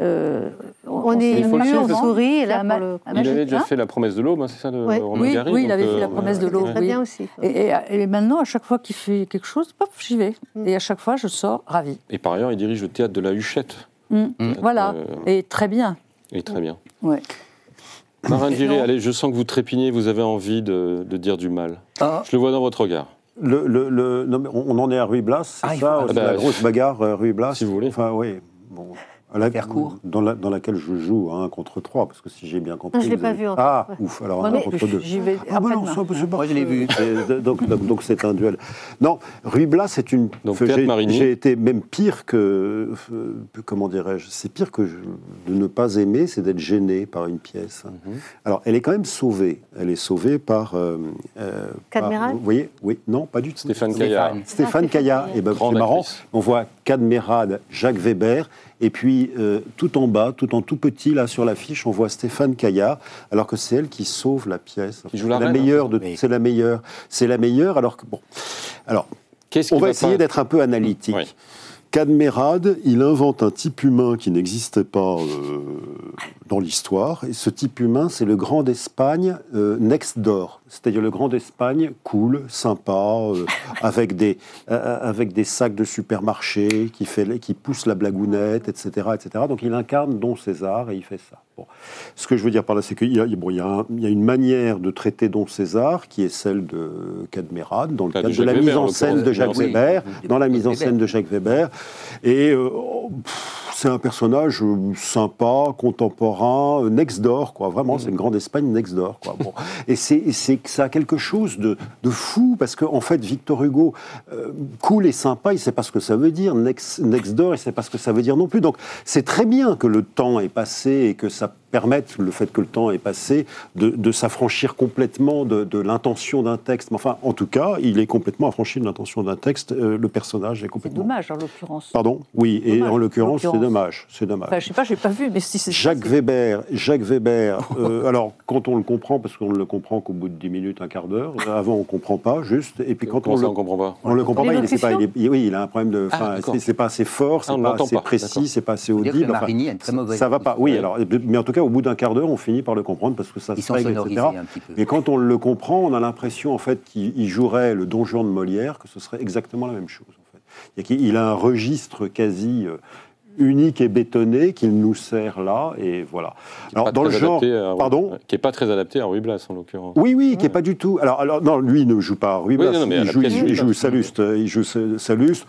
Euh, On est suivre, on sourit. Et là, pour le... Il magique, avait déjà hein fait La promesse de l'aube, hein, c'est ça, de Ouais. Romain Oui, Gary, oui, il avait fait euh, La promesse de l'aube, oui. bien aussi. Et, et- et maintenant, à chaque fois qu'il fait quelque chose, pop, j'y vais. Mm. Et à chaque fois, je sors ravie. Et par ailleurs, il dirige le théâtre de la Huchette. Mm. Mm. Voilà, Euh, et très bien. Et très bien. Ouais. Marin Giré, Non. allez, je sens que vous trépignez, vous avez envie de, de dire du mal. Ah, Je le vois dans votre regard. Le, le- le- non, on en est à Ruy Blas, c'est Ah, ça c'est Ah bah, la grosse bagarre euh, Ruy Blas si vous voulez. Enfin, oui. Bon. La- Faire court. dans, la- dans laquelle je joue un contre trois, parce que si j'ai bien compris. Ah, je l'ai vous pas avez- vu encore, Ah, ouais. ouf, alors un contre deux. J'y vais Ah, bah non, c'est- c'est Moi, je l'ai vu. Donc, donc- donc c'est un duel. Non, Ruy Blas, c'est une. Donc, j'ai- été même pire que. euh, comment dirais-je C'est pire que je- de ne pas aimer, c'est d'être gêné par une pièce. Mhm. Alors, elle est quand même sauvée. Elle est sauvée par. euh, euh, par- Vous voyez Oui, non, pas du tout. Stéphane. Caillard. Stéphane Ah, Caillard, et ben, Grande c'est marrant, on voit Cadmerade, Jacques Weber, et puis euh, tout en bas, tout en tout petit, là sur l'affiche, on voit Stéphane Caillard, alors que c'est elle qui sauve la pièce. Qui joue la C'est reine, meilleure de, Oui. c'est la meilleure, c'est la meilleure, alors que bon, alors on va va essayer d'être un peu analytique. Oui. Cadmerade, il invente un type humain qui n'existait pas euh, dans l'histoire. Et ce type humain, c'est le grand d'Espagne euh, next door. C'est-à-dire le grand d'Espagne cool, sympa, euh, avec, des, euh, avec des sacs de supermarché, qui, fait, qui pousse la blagounette, etc., etc. Donc il incarne Don César et il fait ça. Bon. Ce que je veux dire par là, c'est qu'il y, a- bon, y, y a une manière de traiter Don César qui est celle de Cadmerade, dans le de cadre de la Weber, mise en scène de. Jacques Oui. Weber, dans la mise en scène de Jacques Weber. Et euh, oh, pff, c'est un personnage euh, sympa, contemporain, euh, next door, quoi. Vraiment, c'est une grande Espagne next door, quoi. Bon. Et c'est, c'est ça a quelque chose de, de fou, parce qu'en en fait, Victor Hugo, euh, cool et sympa, il sait pas ce que ça veut dire. Next, next door, il sait pas ce que ça veut dire non plus. Donc, c'est très bien que le temps est passé et que ça permette, le fait que le temps est passé, de, de s'affranchir complètement de, de l'intention d'un texte. Mais enfin, en tout cas, il est complètement affranchi de l'intention d'un texte. euh, le personnage est C'est complètement. dommage en l'occurrence. Pardon Oui, et Dommage, en l'occurrence, c'est dommage. C'est dommage. Enfin, je sais pas, j'ai pas vu, mais si c'est Jacques c'est- Weber, Jacques Weber. euh, alors, quand on le comprend, parce qu'on ne le comprend qu'au bout de 10 minutes, un quart d'heure. Avant, on ne comprend pas, juste. Et puis quand on ça, le on comprend pas on le comprend pas, il, c'est pas, il est- oui, il a un problème de. Ah, c'est- c'est pas assez fort, c'est Ah, on pas assez pas, précis, c'est pas assez audible. enfin, Marigny a une très mauvaise ça va pas. Oui, alors, mais en tout cas, au bout d'un quart d'heure, on finit par le comprendre parce que ça Ils se règle, etc. un petit peu. Mais quand on le comprend, on a l'impression en fait qu'il il jouerait le Don Juan de Molière, que ce serait exactement la même chose. En fait. Il a un registre quasi euh, unique et bétonné qu'il nous sert là, et voilà. Alors dans le genre, à- pardon. Qui n'est pas très adapté à Ruy Blas, en l'occurrence. Oui, oui, qui est pas du tout. Alors, alors non, lui il ne joue pas Ruy Oui, Blas, non, mais à il, joue, il, Ruy il joue. Saluste. Il joue Sa- Saluste.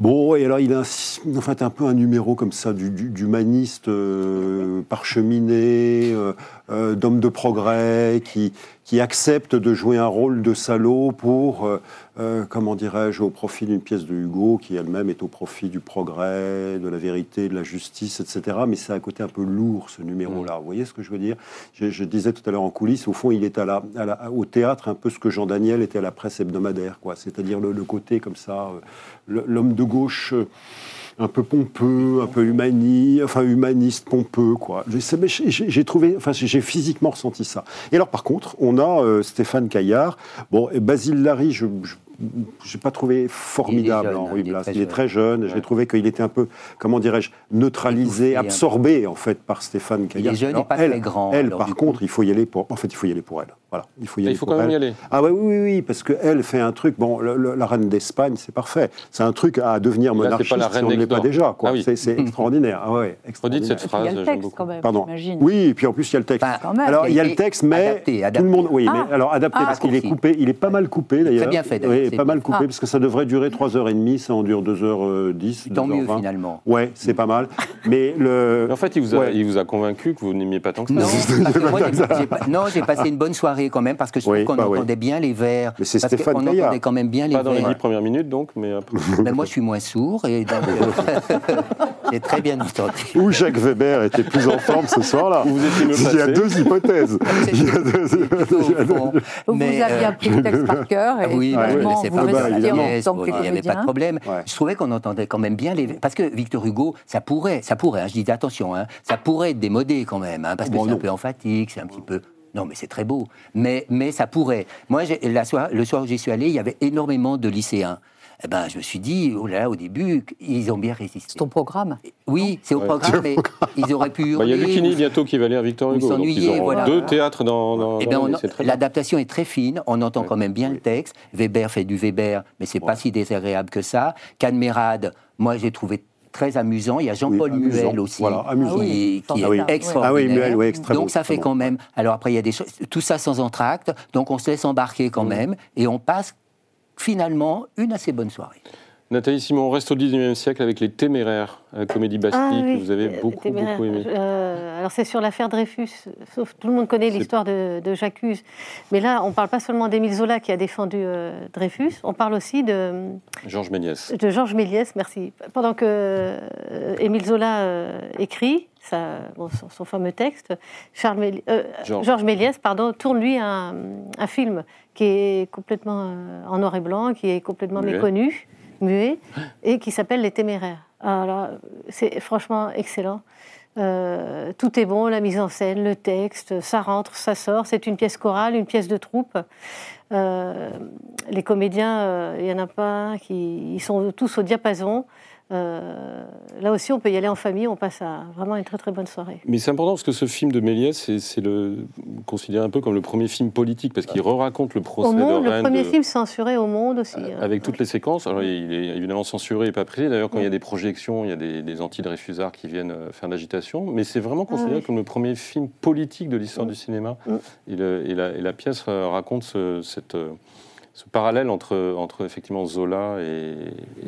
Bon, et alors il a un, en fait un peu un numéro comme ça du- du- d'humaniste euh, parcheminé, euh, euh, d'homme de progrès, qui, qui accepte de jouer un rôle de salaud pour, euh, euh, comment dirais-je, au profit d'une pièce de Hugo qui elle-même est au profit du progrès, de la vérité, de la justice, etc. Mais c'est un côté un peu lourd ce numéro-là. Vous voyez ce que je veux dire? Je, je disais tout à l'heure en coulisses, au fond, il est à la, à la- au théâtre un peu ce que Jean Daniel était à la presse hebdomadaire, quoi. C'est-à-dire le, le côté comme ça, euh, l'homme de gauche. Un peu pompeux, un peu humani, enfin humaniste, pompeux, quoi. J'ai- J'ai j'ai trouvé, enfin j'ai physiquement ressenti ça. Et alors par contre, on a euh, Stéphane Caillard. Bon, et Basile Larry, je n'ai pas trouvé formidable jeune, il est Blas. très Il est jeune. très jeune. J'ai trouvé qu'il était un peu, comment dirais-je, neutralisé, absorbé en fait par Stéphane Caillard. est jeune et pas elle, très grand, Elle, par coup. contre, il faut y aller pour. En fait, il faut y aller pour elle. Voilà, il faut y Ah, aller il faut pour quand même elle. y aller. Ah ouais, oui, oui, oui, parce qu'elle fait un truc. Bon, le- le- la reine d'Espagne, c'est parfait. C'est un truc à devenir Là, c'est pas monarchiste la si on ne l'est pas déjà. Quoi. Ah oui. C'est extraordinaire. Ah ouais, extraordinaire. cette Et puis, il y a phrase, le texte quand même, Pardon. Oui, et puis en plus il y a le texte. Même. Alors il y a le texte, mais adapté, tout le monde, oui, Ah. mais alors adapté Ah, parce qu'il est coupé, il est pas mal coupé d'ailleurs. bien fait, d'ailleurs, Oui, c'est pas mal coupé Ah. parce que ça devrait durer 3h30, ça en dure 2h10. Tant mieux 2h20. finalement. Ouais, c'est pas mal. Mais le. En fait, il vous, a, Ouais. il vous a convaincu que vous n'aimiez pas tant que ça. Non, j'ai passé une bonne soirée quand même parce que je trouve Oui, qu'on bah oui. entendait bien les vers. Mais c'est Stéphane qu'on Caillard. entendait quand même bien les Pas dans les vers. dix premières minutes, donc, mais après. Ben, moi, je suis moins sourd et donc j'ai très bien entendu. Ou Jacques Weber était plus en forme ce soir-là. Ou vous étiez mieux Il y a deux hypothèses. Il y a deux- fond. Vous aviez euh, appris le texte par cœur et oui, vous pas bah, restiez en tant bon, que il n'y avait pas de comédien. problème. Ouais. Je trouvais qu'on entendait quand même bien les... Parce que Victor Hugo, ça pourrait, ça pourrait, hein, je dis attention, hein, ça pourrait être démodé quand même, hein, parce que Bon, c'est un peu emphatique, c'est un petit peu... Non, mais c'est très beau. Mais, mais ça pourrait. Moi, j'ai- la soir, le soir où j'y suis allé, il y avait énormément de lycéens. Eh ben, je me suis dit, oh là là, au début, ils ont bien résisté. C'est ton programme? Oui, c'est au Ouais. programme, mais ils auraient pu Bah, Il y a ou- bientôt qui va lire Victor ou Hugo. Donc ils auront voilà. deux théâtres dans, dans, Eh dans ben. L'adaptation est très fine, on entend Ouais. quand même bien le texte. Weber fait du Weber, mais c'est pas si désagréable que ça. Cadmerade, moi j'ai trouvé très amusant. Il y a Jean-Paul Oui. Muel aussi, Voilà, amusant. qui, qui Ah est oui. extraordinaire. Ah oui, Muel, oui, extrêmement, Donc ça fait quand même. Alors après, il y a des choses. Tout ça sans entracte. Donc on se laisse embarquer quand même, et on passe finalement une assez bonne soirée. Nathalie Simon, on reste au 19e siècle avec Les Téméraires, la Comédie Bastille, Ah oui, que vous avez euh, beaucoup, téméraire. beaucoup aimé. Euh, alors c'est sur l'affaire Dreyfus, sauf tout le monde connaît l'histoire de, de J'accuse. Mais là, on ne parle pas seulement d'Émile Zola qui a défendu euh, Dreyfus, on parle aussi de, Georges Méliès. de Georges Méliès, merci. Pendant que euh, Émile Zola écrit sa- bon, son, son fameux texte, Méli- euh, Georges. Georges Méliès pardon, tourne lui un, un film qui est complètement euh, en noir et blanc, qui est complètement Muet. méconnu, muet, et qui s'appelle Les Téméraires. Alors, c'est franchement excellent. Euh, tout est bon, la mise en scène, le texte, ça rentre, ça sort. C'est une pièce chorale, une pièce de troupe. Euh, les comédiens, euh, il y en a pas qui ils sont tous au diapason. Euh, là aussi, on peut y aller en famille. On passe à vraiment une très très bonne soirée. Mais c'est important parce que ce film de Méliès, c'est- le considéré un peu comme le premier film politique parce qu'il re-raconte le procès Au monde, de le Rennes premier de- film censuré au monde aussi. hein. avec toutes les séquences. Alors, il est évidemment censuré et pas pris. D'ailleurs, quand il y a des projections, il y a des, des anti-Dreyfusards qui viennent euh, faire de l'agitation. Mais c'est vraiment considéré Ah oui. comme le premier film politique de l'histoire du cinéma. Mm. Et, le- et la, et la pièce euh, raconte ce, cette, ce parallèle entre, entre effectivement Zola et,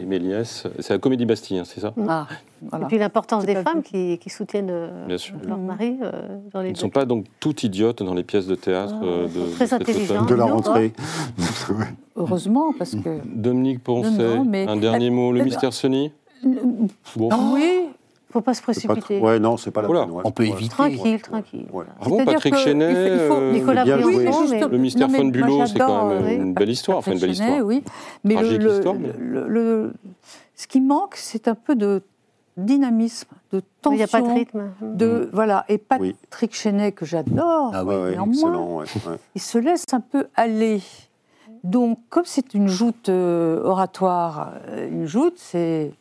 et Méliès. C'est la Comédie Bastille, hein, c'est ça? Ah, Et voilà. puis l'importance des femmes qui, qui soutiennent euh, Bien sûr. leur mari euh, dans les Ils ne sont pas donc toutes idiotes dans les pièces de théâtre Ah, euh, de, très la rentrée. Heureusement, parce que. Dominique Poncet, un dernier mot, le Euh, mystère Sony? Bon. Oui, Il ne faut pas se pas précipiter. tr- Ouais, non, c'est pas la peine. ouais. on peut éviter. Tranquille, tranquille. Ouais. Ah bon, C'est-à-dire Patrick Chenet, il faut- il faut- euh, Nicolas bien joué. Mais- Le mystère Non, mais moi, c'est quand même oui. une belle histoire, enfin une belle Chenet, histoire. Oui, mais le, Tragique le- histoire, mais- le- le- ce qui manque, c'est un peu de dynamisme, de tension. Il n'y a pas de rythme. De, voilà, et Oui. Patrick Chenet, que j'adore, Ah Ouais, ouais, néanmoins, excellent. ouais, ouais. il se laisse un peu aller. Donc, comme c'est une joute euh, oratoire, euh, une joute, c'est.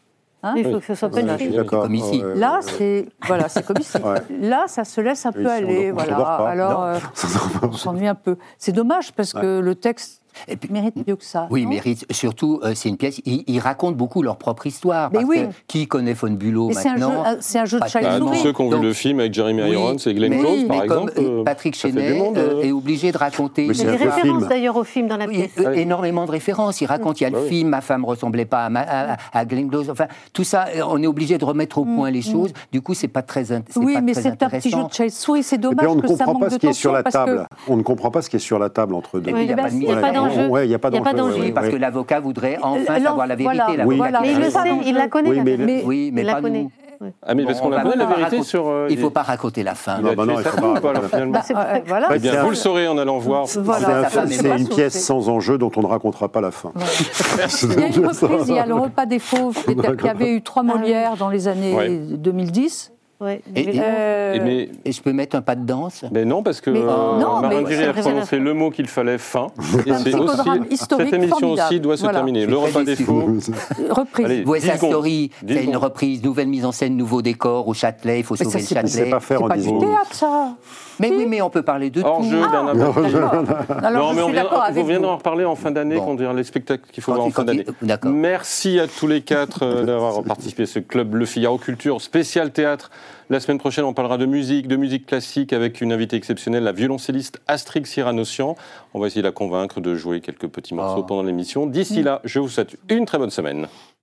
Hein, Il faut que ce soit. Comme ici. Là, ouais. c'est voilà, c'est comme ici. Ouais. Là, ça se laisse un peu aller, dort- on voilà. pas. Alors, euh, on s'ennuie un peu. C'est dommage parce que le texte Et puis- mérite mieux que ça. Oui, mérite. Surtout, euh, c'est une pièce. Ils, ils racontent beaucoup leur propre histoire. Mais parce oui. que qui connaît Von Bülow Mais c'est un jeu, maintenant un- c'est un jeu de Bah, Bah, tous souris. ceux qui ont vu le film avec Jeremy Oui, Irons et Glenn mais- Close, par mais exemple, euh, euh, Patrick Chenet monde, euh, euh. est obligé de raconter. Mais Il y a des références d'ailleurs au film dans la pièce. euh, Ah oui. énormément de références. Il raconte, il y a le Bah oui. film, ma femme ressemblait pas à, ma- à, à Glenn Close. Enfin, tout ça, euh, on est obligé de remettre au point les choses. Du coup, c'est pas très, int- c'est Oui, pas mais très c'est un petit jeu intéressant. de de souris. C'est dommage on ne comprend pas ce qui est sur la table. On ne comprend pas ce qui est sur la table entre deux. Oui, il y a bah pas de il n'y a pas d'enjeu. Il n'y a pas Il y parce que l'avocat voudrait enfin savoir la vérité. voilà. l'avocat. Oui. Voilà. Mais il Il le y sait, il la connaît. Oui, mais- pièce. Oui, mais il la pas connaît. nous. Ah, mais parce Bon, qu'on on a va donné la pas vérité raconter- sur. euh, Il ne faut pas raconter la fin. Il Non, bah non, il faut pas finalement Ah, euh, voilà. Eh bien, vous le saurez en allant voir. Voilà. C'est une pièce sans enjeu dont on ne racontera pas la fin. Il y a une reprise, il y a le repas des fauves, qui, était- qui avait eu trois Molières dans les années Ouais. 2010. Ouais. Et- et- Euh, Et mais, Et je peux mettre un pas de danse mais non, parce que Mais- euh, non, Marin a prononcé le mot qu'il fallait fin. Et un c'est psychodrame aussi. historique Cette émission formidable. aussi doit se Voilà. terminer. Le repas des faux. reprise. Allez, West 10 Side secondes. Story, 10 c'est une reprise, nouvelle mise en scène, nouveau décor au Châtelet, il faut Mais ça, sauver le pas- C'est Châtelet. pas faire C'est en pas du 10 secondes. théâtre, ça. Mais oui, mais on peut parler de Hors tout. jeu, Non, je mais on, viendra en reparler en fin d'année, Bon. quand on dira les spectacles qu'il faut Quand voir en fin d'année. Merci à tous les quatre euh, d'avoir participé à ce club Le Figaro Culture spécial théâtre. La semaine prochaine, on parlera de musique, de musique classique avec une invitée exceptionnelle, la violoncelliste Astrix Cyranocian. On va essayer de la convaincre de jouer quelques petits morceaux Oh. pendant l'émission. D'ici là, je vous souhaite une très bonne semaine.